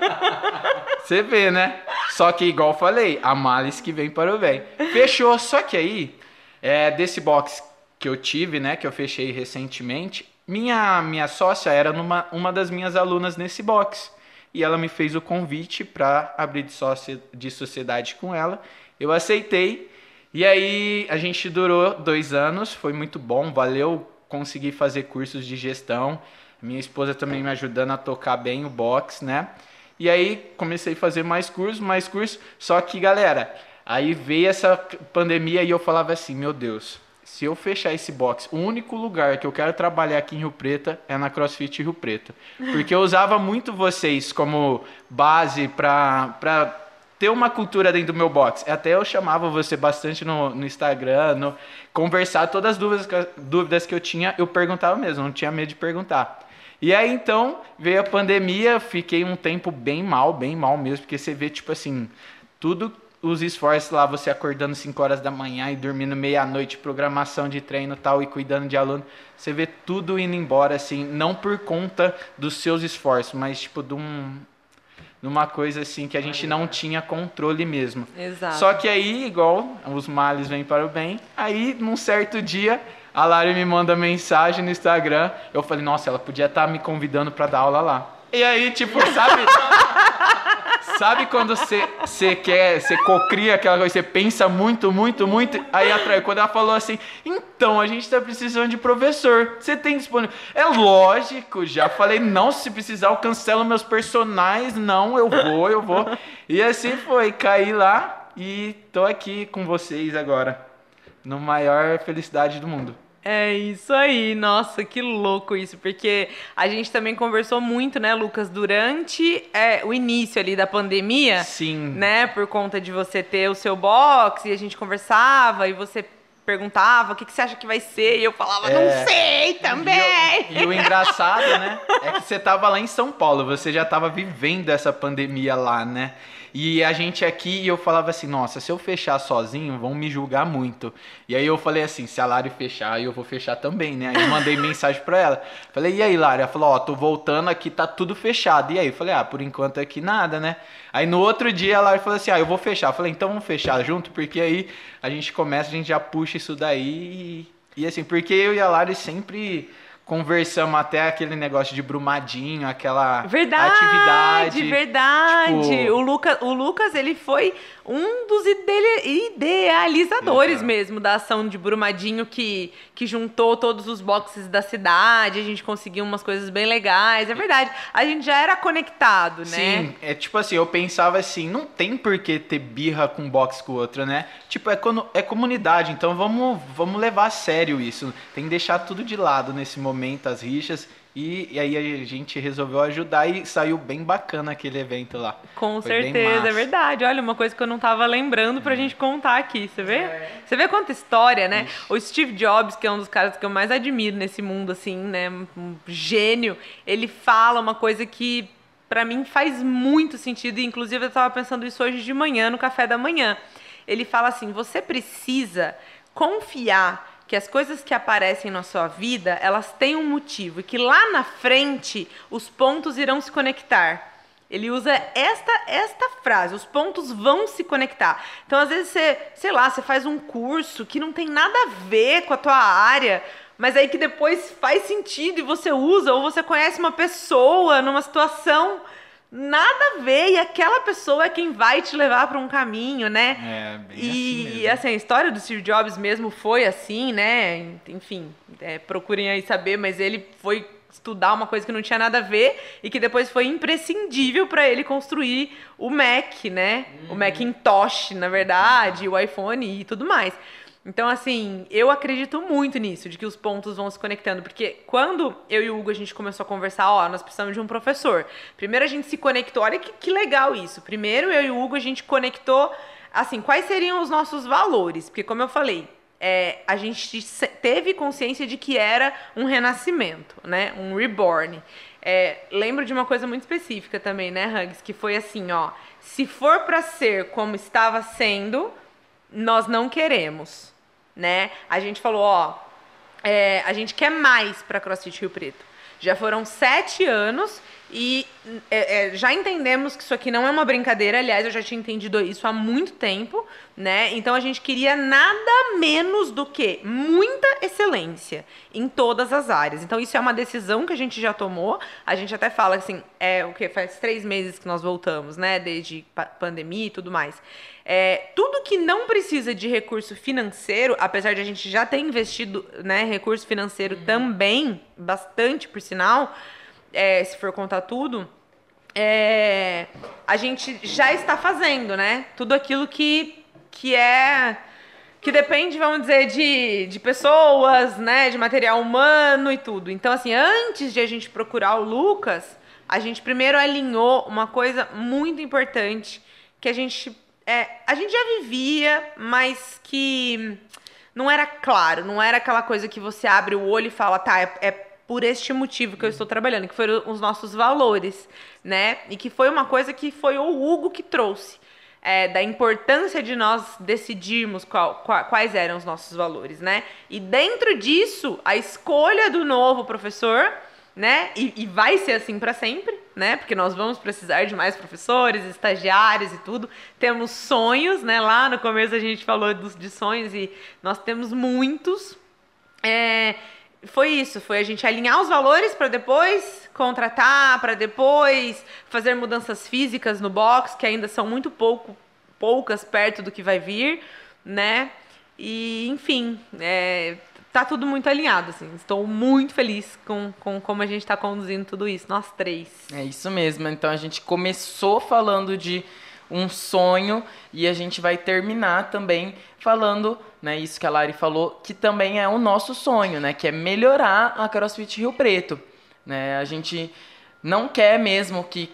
Speaker 3: Você vê, né? Só que, igual eu falei, a males que vem para o bem. Fechou. Só que aí, é, desse box que eu tive, né? Que eu fechei recentemente, minha, minha sócia era numa, uma das minhas alunas nesse box. E ela me fez o convite para abrir de, sócia, de sociedade com ela. Eu aceitei. E aí a gente durou dois anos, foi muito bom, valeu conseguir fazer cursos de gestão. Minha esposa também me ajudando a tocar bem o box, né? E aí comecei a fazer mais cursos, mais cursos. Só que, galera, aí veio essa pandemia e eu falava assim, meu Deus, se eu fechar esse box, o único lugar que eu quero trabalhar aqui em Rio Preto é na CrossFit Rio Preto. Porque eu usava muito vocês como base para ter uma cultura dentro do meu box. Até eu chamava você bastante no, no Instagram, no, conversar todas as dúvidas, dúvidas que eu tinha, eu perguntava mesmo, não tinha medo de perguntar. E aí então veio a pandemia, fiquei um tempo bem mal, bem mal mesmo, porque você vê tipo assim, tudo os esforços lá, você acordando 5 horas da manhã e dormindo meia-noite, programação de treino tal, e cuidando de aluno, você vê tudo indo embora, assim, não por conta dos seus esforços, mas tipo de um. Numa coisa assim que a gente não tinha controle mesmo.
Speaker 2: Exato.
Speaker 3: Só que aí, igual os males vêm para o bem, aí num certo dia a Lari me manda mensagem no Instagram. Eu falei, nossa, ela podia estar tá me convidando para dar aula lá. E aí, tipo, sabe? Sabe quando você, quer, você cocria aquela coisa, você pensa muito, muito, muito, aí atrai. Quando ela falou assim, então a gente tá precisando de professor, você tem disponível? É lógico, já falei, não, se precisar eu cancelo meus personagens, não, eu vou, eu vou. E assim foi, caí lá e tô aqui com vocês agora, no maior felicidade do mundo.
Speaker 2: É isso aí, nossa, que louco isso, porque a gente também conversou muito, né, Lucas, durante é, o início ali da pandemia.
Speaker 3: Sim.
Speaker 2: Né, por conta de você ter o seu box e a gente conversava e você perguntava o que, que você acha que vai ser e eu falava, é... não sei também.
Speaker 3: E o, e o engraçado, né, é que você tava lá em São Paulo, você já tava vivendo essa pandemia lá, né? E a gente aqui, eu falava assim, nossa, se eu fechar sozinho, vão me julgar muito. E aí eu falei assim, se a Lari fechar, eu vou fechar também, né? Aí eu mandei mensagem pra ela. Falei, e aí, Lari? Ela falou, ó, oh, tô voltando aqui, tá tudo fechado. E aí eu falei, ah, por enquanto aqui nada, né? Aí no outro dia a Lari falou assim, ah, eu vou fechar. Eu falei, então vamos fechar junto, porque aí a gente começa, a gente já puxa isso daí. E, e assim, porque eu e a Lari sempre conversamos até aquele negócio de Brumadinho, aquela
Speaker 2: verdade,
Speaker 3: atividade.
Speaker 2: Verdade, tipo... O, Luca, o Lucas, ele foi um dos idealizadores Exato. mesmo da ação de Brumadinho que, que juntou todos os boxes da cidade, a gente conseguiu umas coisas bem legais, é verdade. A gente já era conectado, né?
Speaker 3: Sim, é tipo assim, eu pensava assim, não tem por que ter birra com um box com o outro, né? Tipo, é, é comunidade, então vamos, vamos levar a sério isso. Tem que deixar tudo de lado nesse momento, as rixas e, e, aí a gente resolveu ajudar e saiu bem bacana aquele evento lá.
Speaker 2: Com Foi certeza, é verdade. Olha, uma coisa que eu não estava lembrando pra é. gente contar aqui, você vê? É. Você vê quanta história, né? Ixi. O Steve Jobs, que é um dos caras que eu mais admiro nesse mundo, assim, né? Um gênio. Ele fala uma coisa que para mim faz muito sentido, e inclusive eu estava pensando isso hoje de manhã, no café da manhã. Ele fala assim: você precisa confiar que as coisas que aparecem na sua vida, elas têm um motivo e que lá na frente os pontos irão se conectar. Ele usa esta esta frase, os pontos vão se conectar. Então, às vezes você, sei lá, você faz um curso que não tem nada a ver com a tua área, mas aí que depois faz sentido e você usa ou você conhece uma pessoa numa situação nada a ver e aquela pessoa é quem vai te levar para um caminho, né?
Speaker 3: É, bem
Speaker 2: e
Speaker 3: assim,
Speaker 2: assim, a história do Steve Jobs mesmo foi assim, né? Enfim, é, procurem aí saber, mas ele foi estudar uma coisa que não tinha nada a ver e que depois foi imprescindível para ele construir o Mac, né? Uhum. O Macintosh, na verdade, o iPhone e tudo mais. Então, assim, eu acredito muito nisso, de que os pontos vão se conectando. Porque quando eu e o Hugo a gente começou a conversar, ó, nós precisamos de um professor. Primeiro a gente se conectou, olha que, que legal isso. Primeiro eu e o Hugo a gente conectou, assim, quais seriam os nossos valores. Porque, como eu falei, é, a gente teve consciência de que era um renascimento, né? Um reborn. É, lembro de uma coisa muito específica também, né, Hugs? Que foi assim, ó. Se for para ser como estava sendo, nós não queremos né? A gente falou, ó, é, a gente quer mais para CrossFit Rio Preto. Já foram sete anos E é, é, já entendemos que isso aqui não é uma brincadeira, aliás, eu já tinha entendido isso há muito tempo, né? Então a gente queria nada menos do que muita excelência em todas as áreas. Então isso é uma decisão que a gente já tomou. A gente até fala assim, é o que faz três meses que nós voltamos, né? Desde pandemia e tudo mais. É, tudo que não precisa de recurso financeiro, apesar de a gente já ter investido né, recurso financeiro uhum. também, bastante por sinal, é, se for contar tudo, é, a gente já está fazendo, né? Tudo aquilo que, que é. que depende, vamos dizer, de, de pessoas, né? De material humano e tudo. Então, assim, antes de a gente procurar o Lucas, a gente primeiro alinhou uma coisa muito importante que a gente. É, a gente já vivia, mas que não era claro, não era aquela coisa que você abre o olho e fala, tá, é, é por este motivo que eu estou trabalhando, que foram os nossos valores, né? E que foi uma coisa que foi o Hugo que trouxe. É, da importância de nós decidirmos qual, qual, quais eram os nossos valores, né? E dentro disso, a escolha do novo professor, né? E, e vai ser assim para sempre, né? Porque nós vamos precisar de mais professores, estagiários e tudo. Temos sonhos, né? Lá no começo a gente falou dos, de sonhos e nós temos muitos. É, foi isso, foi a gente alinhar os valores para depois contratar, para depois fazer mudanças físicas no box, que ainda são muito pouco, poucas perto do que vai vir, né? E, enfim, é, tá tudo muito alinhado, assim. Estou muito feliz com, com como a gente está conduzindo tudo isso, nós três.
Speaker 1: É isso mesmo. Então a gente começou falando de um sonho e a gente vai terminar também falando, né, isso que a Lari falou, que também é o nosso sonho, né, que é melhorar a CrossFit Rio Preto, né? A gente não quer mesmo que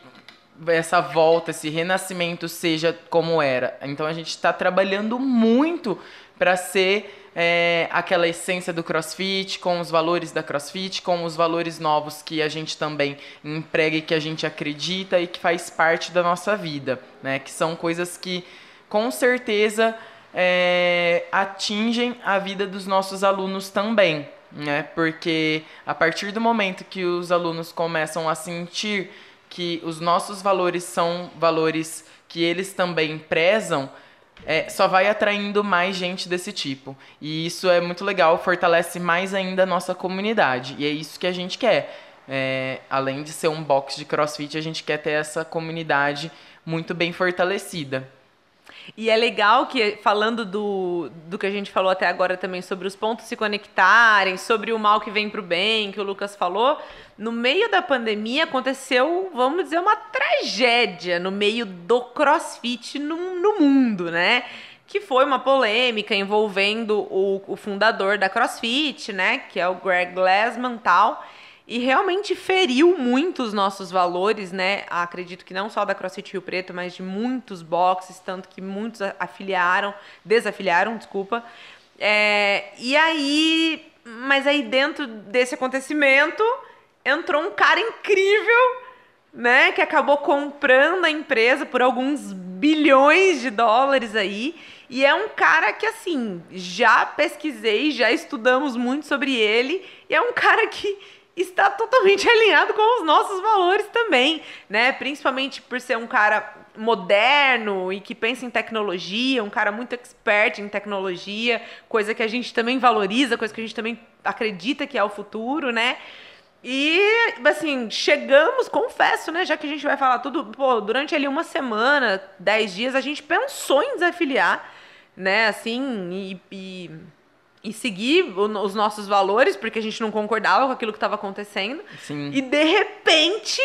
Speaker 1: essa volta, esse renascimento seja como era. Então a gente está trabalhando muito para ser é, aquela essência do CrossFit, com os valores da CrossFit, com os valores novos que a gente também emprega e que a gente acredita e que faz parte da nossa vida, né? Que são coisas que com certeza é, atingem a vida dos nossos alunos também, né? Porque a partir do momento que os alunos começam a sentir que os nossos valores são valores que eles também prezam, é, só vai atraindo mais gente desse tipo. E isso é muito legal, fortalece mais ainda a nossa comunidade. E é isso que a gente quer. É, além de ser um box de crossfit, a gente quer ter essa comunidade muito bem fortalecida.
Speaker 2: E é legal que, falando do, do que a gente falou até agora também sobre os pontos se conectarem, sobre o mal que vem para o bem, que o Lucas falou, no meio da pandemia aconteceu, vamos dizer, uma tragédia no meio do crossfit no, no mundo, né? Que foi uma polêmica envolvendo o, o fundador da CrossFit, né? Que é o Greg Glassman tal e realmente feriu muito os nossos valores, né? Acredito que não só da CrossFit Rio Preto, mas de muitos boxes, tanto que muitos afiliaram, desafiliaram, desculpa. É, e aí, mas aí dentro desse acontecimento entrou um cara incrível, né? Que acabou comprando a empresa por alguns bilhões de dólares aí. E é um cara que, assim, já pesquisei, já estudamos muito sobre ele. E é um cara que está totalmente alinhado com os nossos valores também, né? Principalmente por ser um cara moderno e que pensa em tecnologia, um cara muito expert em tecnologia, coisa que a gente também valoriza, coisa que a gente também acredita que é o futuro, né? E, assim, chegamos, confesso, né? Já que a gente vai falar tudo, pô, durante ali uma semana, dez dias, a gente pensou em desafiliar, né? Assim, e, e e seguir os nossos valores, porque a gente não concordava com aquilo que estava acontecendo.
Speaker 1: Sim.
Speaker 2: E de repente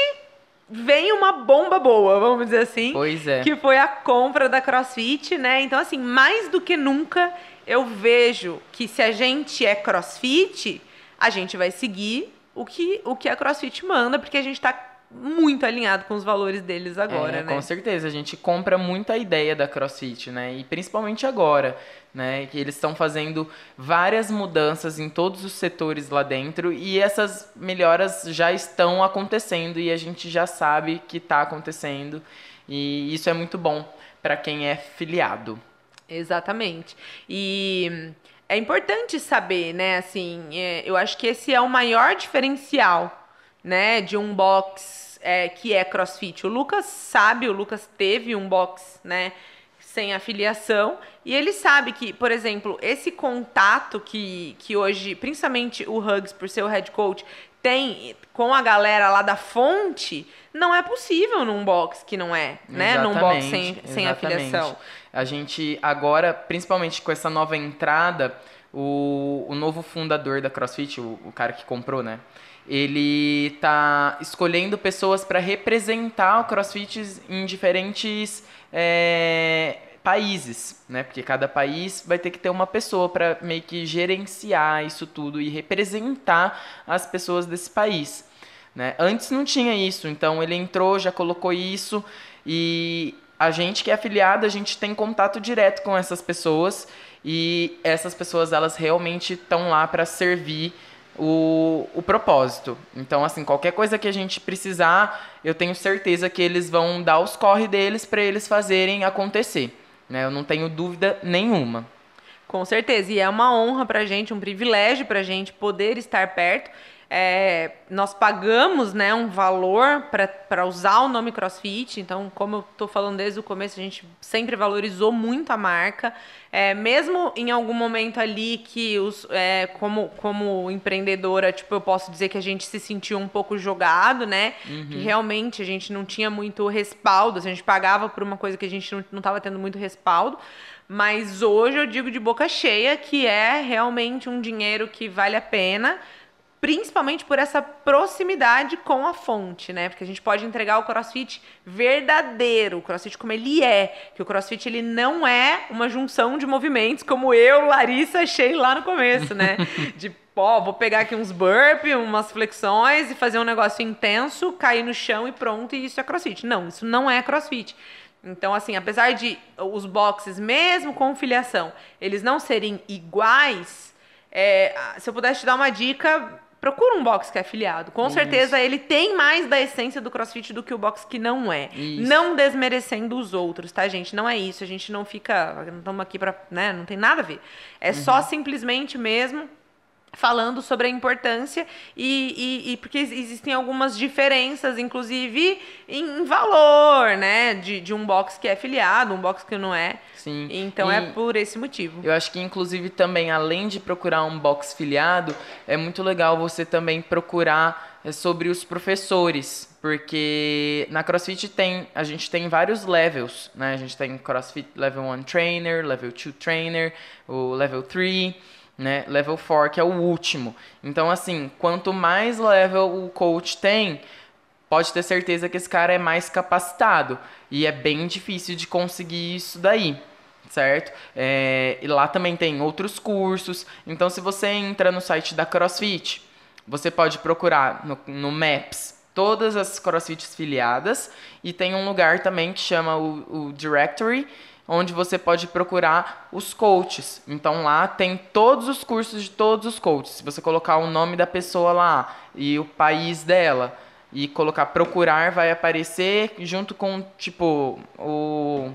Speaker 2: vem uma bomba boa, vamos dizer assim.
Speaker 1: Pois é.
Speaker 2: Que foi a compra da CrossFit, né? Então, assim, mais do que nunca, eu vejo que se a gente é CrossFit, a gente vai seguir o que, o que a CrossFit manda, porque a gente está muito alinhado com os valores deles agora,
Speaker 1: é,
Speaker 2: né?
Speaker 1: Com certeza, a gente compra muita ideia da CrossFit, né? E principalmente agora, né? Que eles estão fazendo várias mudanças em todos os setores lá dentro e essas melhoras já estão acontecendo e a gente já sabe que está acontecendo e isso é muito bom para quem é filiado.
Speaker 2: Exatamente. E é importante saber, né? Assim, é, eu acho que esse é o maior diferencial, né? De um box é, que é crossfit. O Lucas sabe, o Lucas teve um box, né? Sem afiliação. E ele sabe que, por exemplo, esse contato que, que hoje, principalmente o Hugs, por ser o head coach, tem com a galera lá da fonte, não é possível num box que não é, né? Num box sem, sem afiliação.
Speaker 1: A gente agora, principalmente com essa nova entrada, o, o novo fundador da CrossFit, o, o cara que comprou, né? Ele tá escolhendo pessoas para representar o CrossFit em diferentes é, países, né? Porque cada país vai ter que ter uma pessoa para meio que gerenciar isso tudo e representar as pessoas desse país. Né? Antes não tinha isso, então ele entrou, já colocou isso e a gente que é afiliado, a gente tem contato direto com essas pessoas e essas pessoas elas realmente estão lá para servir o, o propósito. Então, assim, qualquer coisa que a gente precisar, eu tenho certeza que eles vão dar os corre deles para eles fazerem acontecer. Né? Eu não tenho dúvida nenhuma.
Speaker 2: Com certeza. E é uma honra para gente, um privilégio para gente poder estar perto é, nós pagamos né, um valor para usar o nome CrossFit. Então, como eu estou falando desde o começo, a gente sempre valorizou muito a marca. É, mesmo em algum momento ali que, os, é, como, como empreendedora, tipo, eu posso dizer que a gente se sentiu um pouco jogado, né? Uhum. Que realmente a gente não tinha muito respaldo. A gente pagava por uma coisa que a gente não estava tendo muito respaldo. Mas hoje eu digo de boca cheia que é realmente um dinheiro que vale a pena principalmente por essa proximidade com a fonte, né? Porque a gente pode entregar o CrossFit verdadeiro, o CrossFit como ele é, que o CrossFit ele não é uma junção de movimentos como eu, Larissa, achei lá no começo, né? De pô, vou pegar aqui uns burpees, umas flexões e fazer um negócio intenso, cair no chão e pronto, e isso é CrossFit. Não, isso não é CrossFit. Então, assim, apesar de os boxes, mesmo com filiação, eles não serem iguais, é, se eu pudesse te dar uma dica, procura um box que é afiliado. Com Isso. certeza ele tem mais da essência do CrossFit do que o box que não é. Isso. Não desmerecendo os outros, tá, gente? Não é isso. A gente não fica. Não estamos aqui pra. Né? Não tem nada a ver. É uhum. só simplesmente mesmo falando sobre a importância e, e, e, porque existem algumas diferenças, inclusive em valor, né, de, de um box que é filiado, um box que não é.
Speaker 1: Sim.
Speaker 2: Então e é por esse motivo.
Speaker 1: Eu acho que inclusive também além de procurar um box filiado, é muito legal você também procurar é, sobre os professores, porque na CrossFit tem, a gente tem vários levels, né? A gente tem CrossFit Level 1 Trainer, Level 2 Trainer, o Level 3 né? Level 4, que é o último. Então, assim, quanto mais level o coach tem, pode ter certeza que esse cara é mais capacitado. E é bem difícil de conseguir isso daí, certo? É, e lá também tem outros cursos. Então, se você entra no site da CrossFit, você pode procurar no, no Maps todas as CrossFits filiadas e tem um lugar também que chama o, o Directory onde você pode procurar os coaches. Então lá tem todos os cursos de todos os coaches. Se você colocar o nome da pessoa lá e o país dela e colocar procurar, vai aparecer junto com tipo o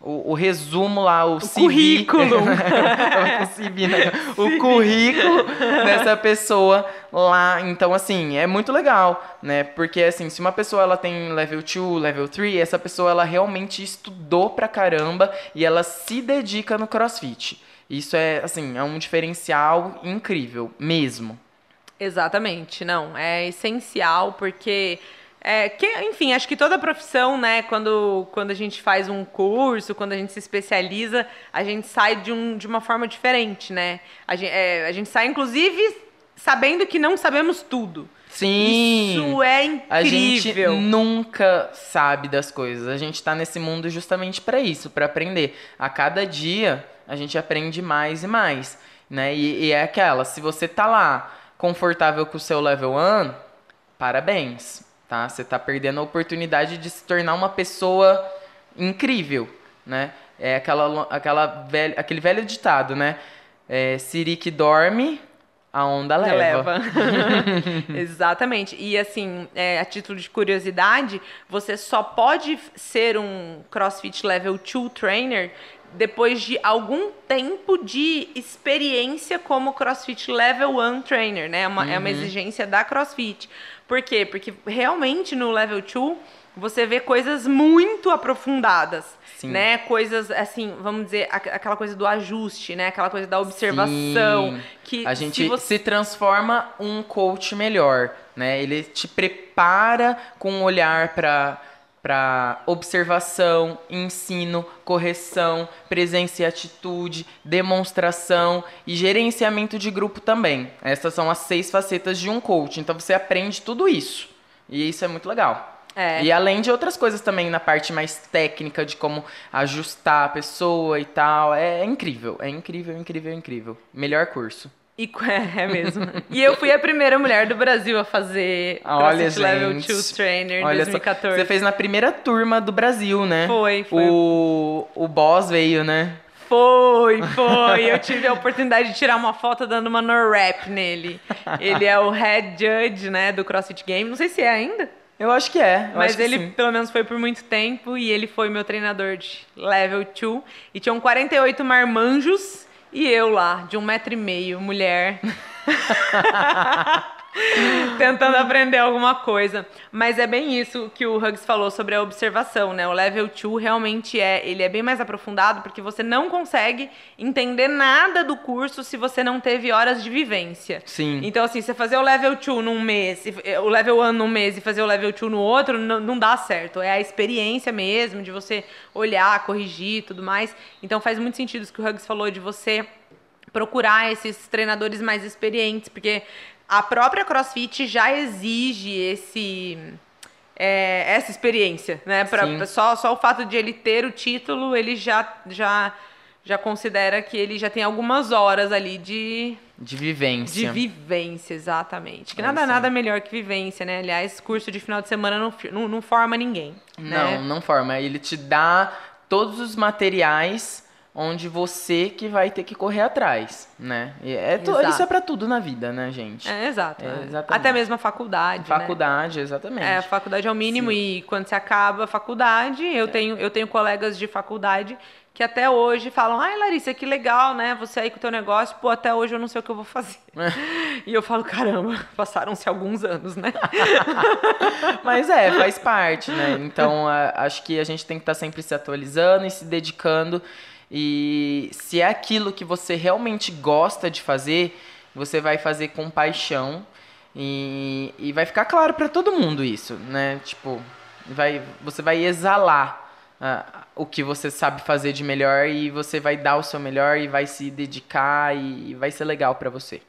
Speaker 1: o, o, resumo lá, o, o
Speaker 2: CV, currículo.
Speaker 1: o, CV, né? o currículo dessa pessoa lá. Então, assim, é muito legal, né? Porque, assim, se uma pessoa ela tem level 2, level 3, essa pessoa ela realmente estudou pra caramba e ela se dedica no crossfit. Isso é, assim, é um diferencial incrível, mesmo.
Speaker 2: Exatamente, não. É essencial porque é, que, enfim, acho que toda profissão, né, quando, quando a gente faz um curso, quando a gente se especializa, a gente sai de, um, de uma forma diferente, né? A gente, é, a gente sai, inclusive, sabendo que não sabemos tudo.
Speaker 1: Sim.
Speaker 2: Isso é incrível.
Speaker 1: A gente nunca sabe das coisas. A gente está nesse mundo justamente para isso, para aprender. A cada dia a gente aprende mais e mais, né? E, e, é aquela, se você tá lá confortável com o seu level 1, parabéns tá? Você está perdendo a oportunidade de se tornar uma pessoa incrível, né? É aquela, aquela velha, aquele velho ditado, né? É, Siri que dorme, a onda leva. leva.
Speaker 2: Exatamente. E assim, é, a título de curiosidade, você só pode ser um CrossFit Level 2 Trainer depois de algum tempo de experiência como CrossFit Level 1 Trainer, né? É uma, é uma exigência da CrossFit. Por quê? Porque realmente no Level 2 você vê coisas muito aprofundadas,
Speaker 1: Sim.
Speaker 2: né? Coisas assim, vamos dizer, aqu- aquela coisa do ajuste, né? Aquela coisa da observação,
Speaker 1: Sim.
Speaker 2: que
Speaker 1: A
Speaker 2: se
Speaker 1: gente
Speaker 2: você-
Speaker 1: se transforma um coach melhor, né? Ele te prepara com um olhar para para observação, ensino, correção, presença e atitude, demonstração e gerenciamento de grupo também. Essas são as seis facetas de um coach. Então você aprende tudo isso. E isso é muito legal.
Speaker 2: É.
Speaker 1: E além de outras coisas também na parte mais técnica de como ajustar a pessoa e tal. É incrível, é incrível, incrível, incrível. Melhor curso.
Speaker 2: E, co- é mesmo. e eu fui a primeira mulher do Brasil a fazer
Speaker 1: Ah, olha,
Speaker 2: CrossFit Level
Speaker 1: gente.
Speaker 2: 2 Trainer em
Speaker 1: Olha só,
Speaker 2: 2014.
Speaker 1: você fez na primeira turma do Brasil, né?
Speaker 2: Foi, foi.
Speaker 1: O, o boss veio, né?
Speaker 2: Foi, foi. Eu tive a oportunidade de tirar uma foto dando uma no-rap nele. Ele é o head judge, né, do CrossFit Game. Não sei se é ainda,
Speaker 1: Eu acho que é.
Speaker 2: mas
Speaker 1: que
Speaker 2: ele
Speaker 1: sim.
Speaker 2: pelo menos foi por muito tempo e ele foi meu treinador de level 2. E tinham 48 marmanjos e eu lá, de um metro e meio, mulher. Tentando aprender alguma coisa. Mas é bem isso que o Hugs falou sobre a observação, né? O level 2 realmente é, ele é bem mais aprofundado porque você não consegue entender nada do curso se você não teve horas de vivência.
Speaker 1: Sim.
Speaker 2: Então, assim, você fazer o level 2 num mês, eh, o level 1 num mês e fazer o level 2 no outro, não, não dá certo. É a experiência mesmo, de você olhar, corrigir e tudo mais. Então, faz muito sentido isso que o Hugs falou, de você procurar esses treinadores mais experientes, porque a própria CrossFit já exige esse é, essa experiência, né? Pra,
Speaker 1: Sim.
Speaker 2: só, só o fato de ele ter o título, ele já, já, já considera que ele já tem algumas horas ali de,
Speaker 1: De vivência.
Speaker 2: de vivência, exatamente. Que
Speaker 1: É
Speaker 2: nada, nada melhor que vivência, né? Aliás, curso de final de semana não, não, não forma ninguém.
Speaker 1: Não,
Speaker 2: né?
Speaker 1: não forma. Ele te dá todos os materiais onde você que vai ter que correr atrás, né? É isso é pra tudo na vida, né, gente?
Speaker 2: É, exato.
Speaker 1: É,
Speaker 2: é. Até mesmo a faculdade. né?
Speaker 1: Faculdade, exatamente.
Speaker 2: É, a faculdade é o mínimo e quando você acaba a faculdade, eu
Speaker 1: É.
Speaker 2: tenho, eu tenho colegas de faculdade que até hoje falam, ai Larissa, que legal, né? Você aí com o teu negócio, pô, até hoje eu não sei o que eu vou fazer. e eu falo, caramba, passaram-se alguns anos, né?
Speaker 1: Mas é, faz parte, né? Então, a- acho que a gente tem que estar sempre se atualizando e se dedicando. E se é aquilo que você realmente gosta de fazer, você vai fazer com paixão. E, e vai ficar claro pra todo mundo isso, né? Tipo, vai, você vai exalar ah, o que você sabe fazer de melhor e você vai dar o seu melhor e vai se dedicar e, vai ser legal pra você.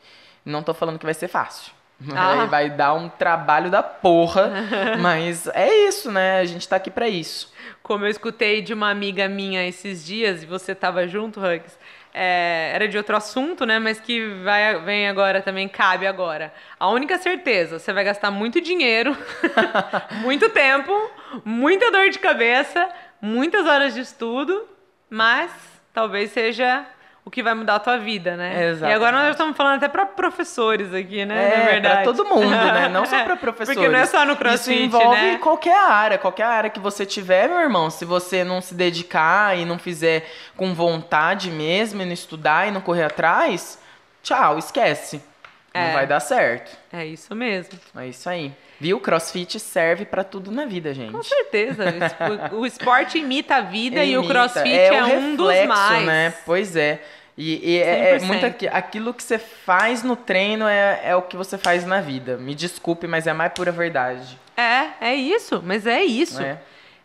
Speaker 1: Não tô falando que vai ser fácil.
Speaker 2: Ah.
Speaker 1: Vai- Vai dar um trabalho da porra, mas é isso, né? A gente tá aqui pra isso.
Speaker 2: Como eu escutei de uma amiga minha esses dias, e você tava junto, Hugs, é, era de outro assunto, né? Mas que vai, vem agora também, cabe agora. A única certeza, você vai gastar muito dinheiro, muito tempo, muita dor de cabeça, muitas horas de estudo, mas talvez seja o que vai mudar a tua vida, né?
Speaker 1: Exatamente.
Speaker 2: E agora nós estamos falando até para professores aqui, né?
Speaker 1: É,
Speaker 2: Na verdade.
Speaker 1: pra todo mundo, né? Não só pra professores.
Speaker 2: Porque não é só no CrossFit,
Speaker 1: Isso envolve
Speaker 2: né?
Speaker 1: qualquer área, qualquer área que você tiver, meu irmão. Se você não se dedicar e não fizer com vontade mesmo, e não estudar e não correr atrás, tchau, esquece.
Speaker 2: É.
Speaker 1: Não vai dar certo.
Speaker 2: É isso mesmo.
Speaker 1: É isso aí. Viu? CrossFit serve pra tudo na vida, gente.
Speaker 2: Com certeza. O es- O, o esporte imita a vida e o
Speaker 1: Imita.
Speaker 2: crossfit é,
Speaker 1: o
Speaker 2: um dos
Speaker 1: reflexo,
Speaker 2: mais.
Speaker 1: né? Pois é. E, e é, é
Speaker 2: 100%.
Speaker 1: muito aqui- aquilo que você faz no treino é, é o que você faz na vida. Me desculpe, mas é a mais pura verdade.
Speaker 2: É, é isso, mas é isso.
Speaker 1: É.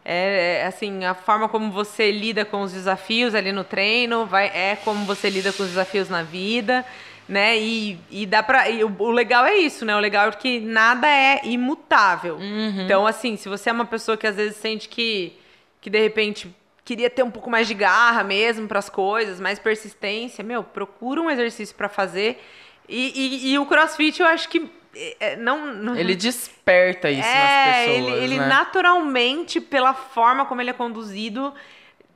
Speaker 2: É, é, assim, a forma como você lida com os desafios ali no treino, vai, é como você lida com os desafios na vida, né? E, e dá pra. e o, o legal é isso, né? O legal é que nada é imutável.
Speaker 1: Uhum.
Speaker 2: Então, assim, se você é uma pessoa que às vezes sente que, que de repente queria ter um pouco mais de garra mesmo para as coisas, mais persistência, meu, procura um exercício para fazer. E, e- e o crossfit, eu acho que. é, não, não-
Speaker 1: Ele desperta isso
Speaker 2: é,
Speaker 1: nas pessoas,
Speaker 2: ele, ele
Speaker 1: né?
Speaker 2: naturalmente, pela forma como ele é conduzido,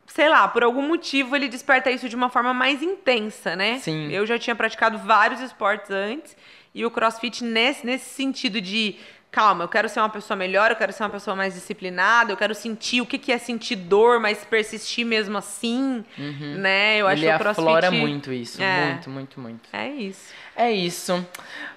Speaker 2: sei lá, por algum motivo ele desperta isso de uma forma mais intensa, né?
Speaker 1: Sim.
Speaker 2: Eu já tinha praticado vários esportes antes e o CrossFit nesse, nesse sentido de calma, eu quero ser uma pessoa melhor, eu quero ser uma pessoa mais disciplinada, eu quero sentir o que, que é sentir dor, mas persistir mesmo assim, né? Eu acho
Speaker 1: Ele
Speaker 2: que o CrossFit
Speaker 1: aflora muito isso,
Speaker 2: É.
Speaker 1: muito, muito, muito.
Speaker 2: É isso.
Speaker 1: É isso.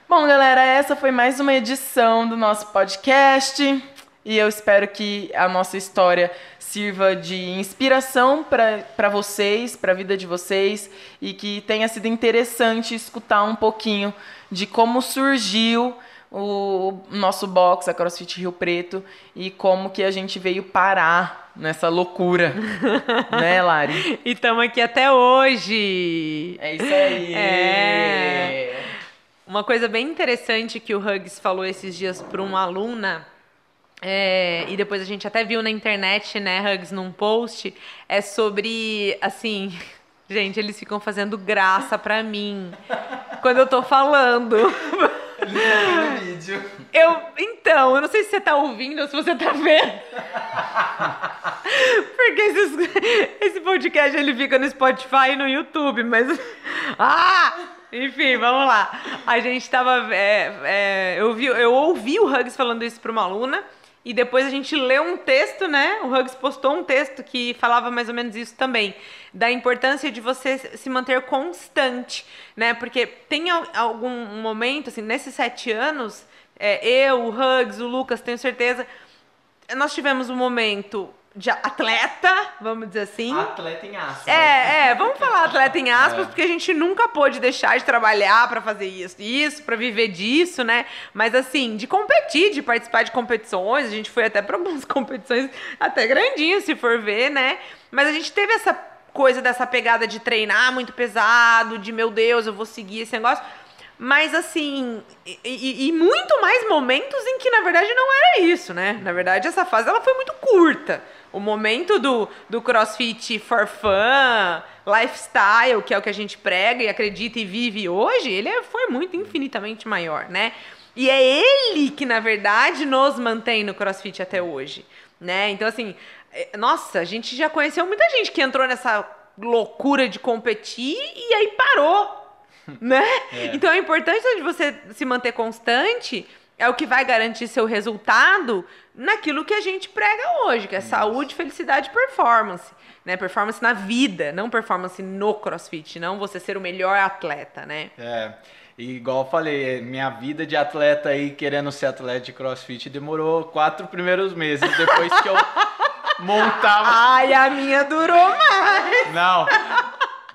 Speaker 1: Bom, galera, essa foi mais uma edição do nosso podcast. E eu espero que a nossa história sirva de inspiração para vocês, para a vida de vocês, e que tenha sido interessante escutar um pouquinho de como surgiu o nosso box, a CrossFit Rio Preto, e como que a gente veio parar nessa loucura. né, Lari?
Speaker 2: E estamos aqui até hoje.
Speaker 1: É isso aí.
Speaker 2: É. Uma coisa bem interessante que o Hugs falou esses dias para uma aluna, é, e depois a gente até viu na internet, né, Hugs, num post, é sobre, assim, gente, eles ficam fazendo graça pra mim quando eu tô falando.
Speaker 1: no vídeo.
Speaker 2: Eu, então, eu não sei se você tá ouvindo ou se você tá vendo. Porque esses- esse podcast ele fica no Spotify e no YouTube, mas. Ah! Enfim, vamos lá. A gente tava. é, é, eu, vi, eu ouvi o Hugs falando isso pra uma aluna. E depois a gente leu um texto, né? O Hugs postou um texto que falava mais ou menos isso também. Da importância de você se manter constante, né? Porque tem al- algum momento, assim, nesses sete anos, é, eu, o Hugs, o Lucas, tenho certeza, nós tivemos um momento de atleta, vamos dizer assim.
Speaker 1: Atleta em aço.
Speaker 2: É, é, vamos falar atleta em aspas, porque a gente nunca pôde deixar de trabalhar pra fazer isso, isso, pra viver disso, né? Mas assim, de competir, de participar de competições, a gente foi até pra algumas competições até grandinhas, se for ver, né? Mas a gente teve essa coisa dessa pegada de treinar muito pesado, de meu Deus, eu vou seguir esse negócio. Mas assim, e, e- muito mais momentos em que na verdade não era isso, né? Na verdade, essa fase ela foi muito curta. O momento do, do crossfit for fun, lifestyle, que é o que a gente prega e acredita e vive hoje, ele é- foi muito infinitamente maior, né? E é ele que, na verdade, nos mantém no crossfit até hoje, né? Então, assim, é, nossa, a gente já conheceu muita gente que entrou nessa loucura de competir e aí parou, né? Então a importância de você se manter constante é o que vai garantir seu resultado naquilo que a gente prega hoje, que é saúde, felicidade e performance. Né? Performance na vida, não performance no crossfit, não você ser o melhor atleta, né?
Speaker 3: É, e igual eu falei, minha vida de atleta aí, querendo ser atleta de crossfit, demorou quatro primeiros meses depois que eu montava.
Speaker 2: Ai, a minha durou mais!
Speaker 3: Não.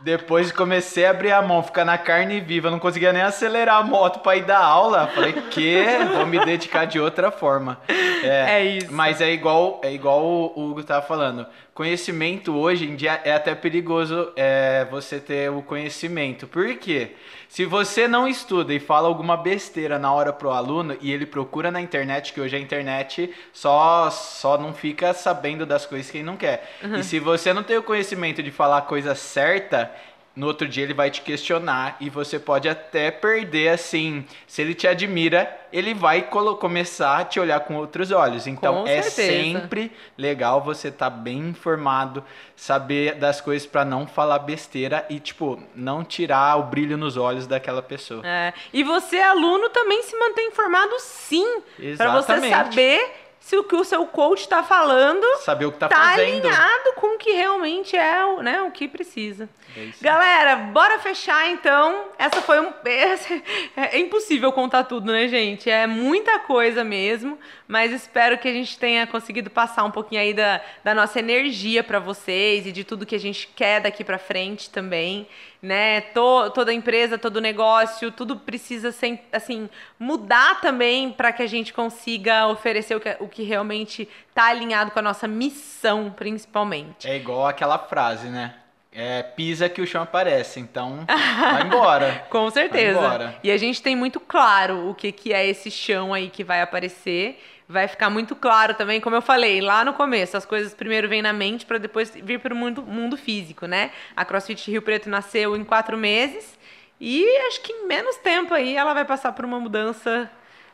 Speaker 3: Depois comecei a abrir a mão, ficar na carne viva, não conseguia nem acelerar a moto pra ir dar aula. Falei, que? Vou me dedicar de outra forma.
Speaker 2: É isso.
Speaker 3: Mas é igual, é igual o Hugo tava falando. Conhecimento hoje em dia é até perigoso é, você ter o conhecimento. Por quê? Se você não estuda e fala alguma besteira na hora pro aluno e ele procura na internet, que hoje a internet só, só não fica sabendo das coisas quem não quer. E se você não tem o conhecimento de falar a coisa certa, no outro dia ele vai te questionar e você pode até perder assim. Se ele te admira, ele vai começar a te olhar com outros olhos. Então
Speaker 2: Com
Speaker 3: é
Speaker 2: certeza.
Speaker 3: sempre legal você estar bem informado, saber das coisas pra não falar besteira e tipo não tirar o brilho nos olhos daquela pessoa.
Speaker 2: É, E você, aluno, também se mantém informado sim. Pra você saber se o que o seu coach está falando
Speaker 3: Saber o que tá,
Speaker 2: tá
Speaker 3: fazendo.
Speaker 2: alinhado com o que realmente é o, né, o que precisa.
Speaker 3: É.
Speaker 2: Galera, bora fechar então. Essa foi um. esse- É impossível contar tudo, né, gente? É muita coisa mesmo. Mas espero que a gente tenha conseguido passar um pouquinho aí da, da nossa energia para vocês e de tudo que a gente quer daqui para frente também. Né? To- toda empresa, todo negócio, tudo precisa sem- assim, mudar também para que a gente consiga oferecer o que, o que realmente está alinhado com a nossa missão, principalmente.
Speaker 3: É igual aquela frase, né? É pisa que o chão aparece. Então, vai embora.
Speaker 2: Com certeza.
Speaker 3: Vai embora.
Speaker 2: E a gente tem muito claro o que, que é esse chão aí que vai aparecer. Vai ficar muito claro também, como eu falei lá no começo, as coisas primeiro vêm na mente para depois vir para o mundo, mundo físico, né? A CrossFit Rio Preto nasceu em quatro meses e acho que em menos tempo aí ela vai passar por uma mudança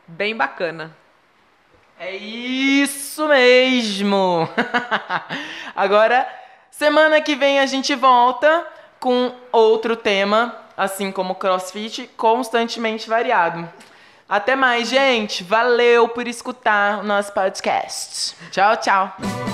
Speaker 2: bem bacana.
Speaker 1: É isso mesmo! Agora, semana que vem a gente volta com outro tema assim como CrossFit, constantemente variado. Até mais, gente. Valeu por escutar o nosso podcast. Tchau, tchau.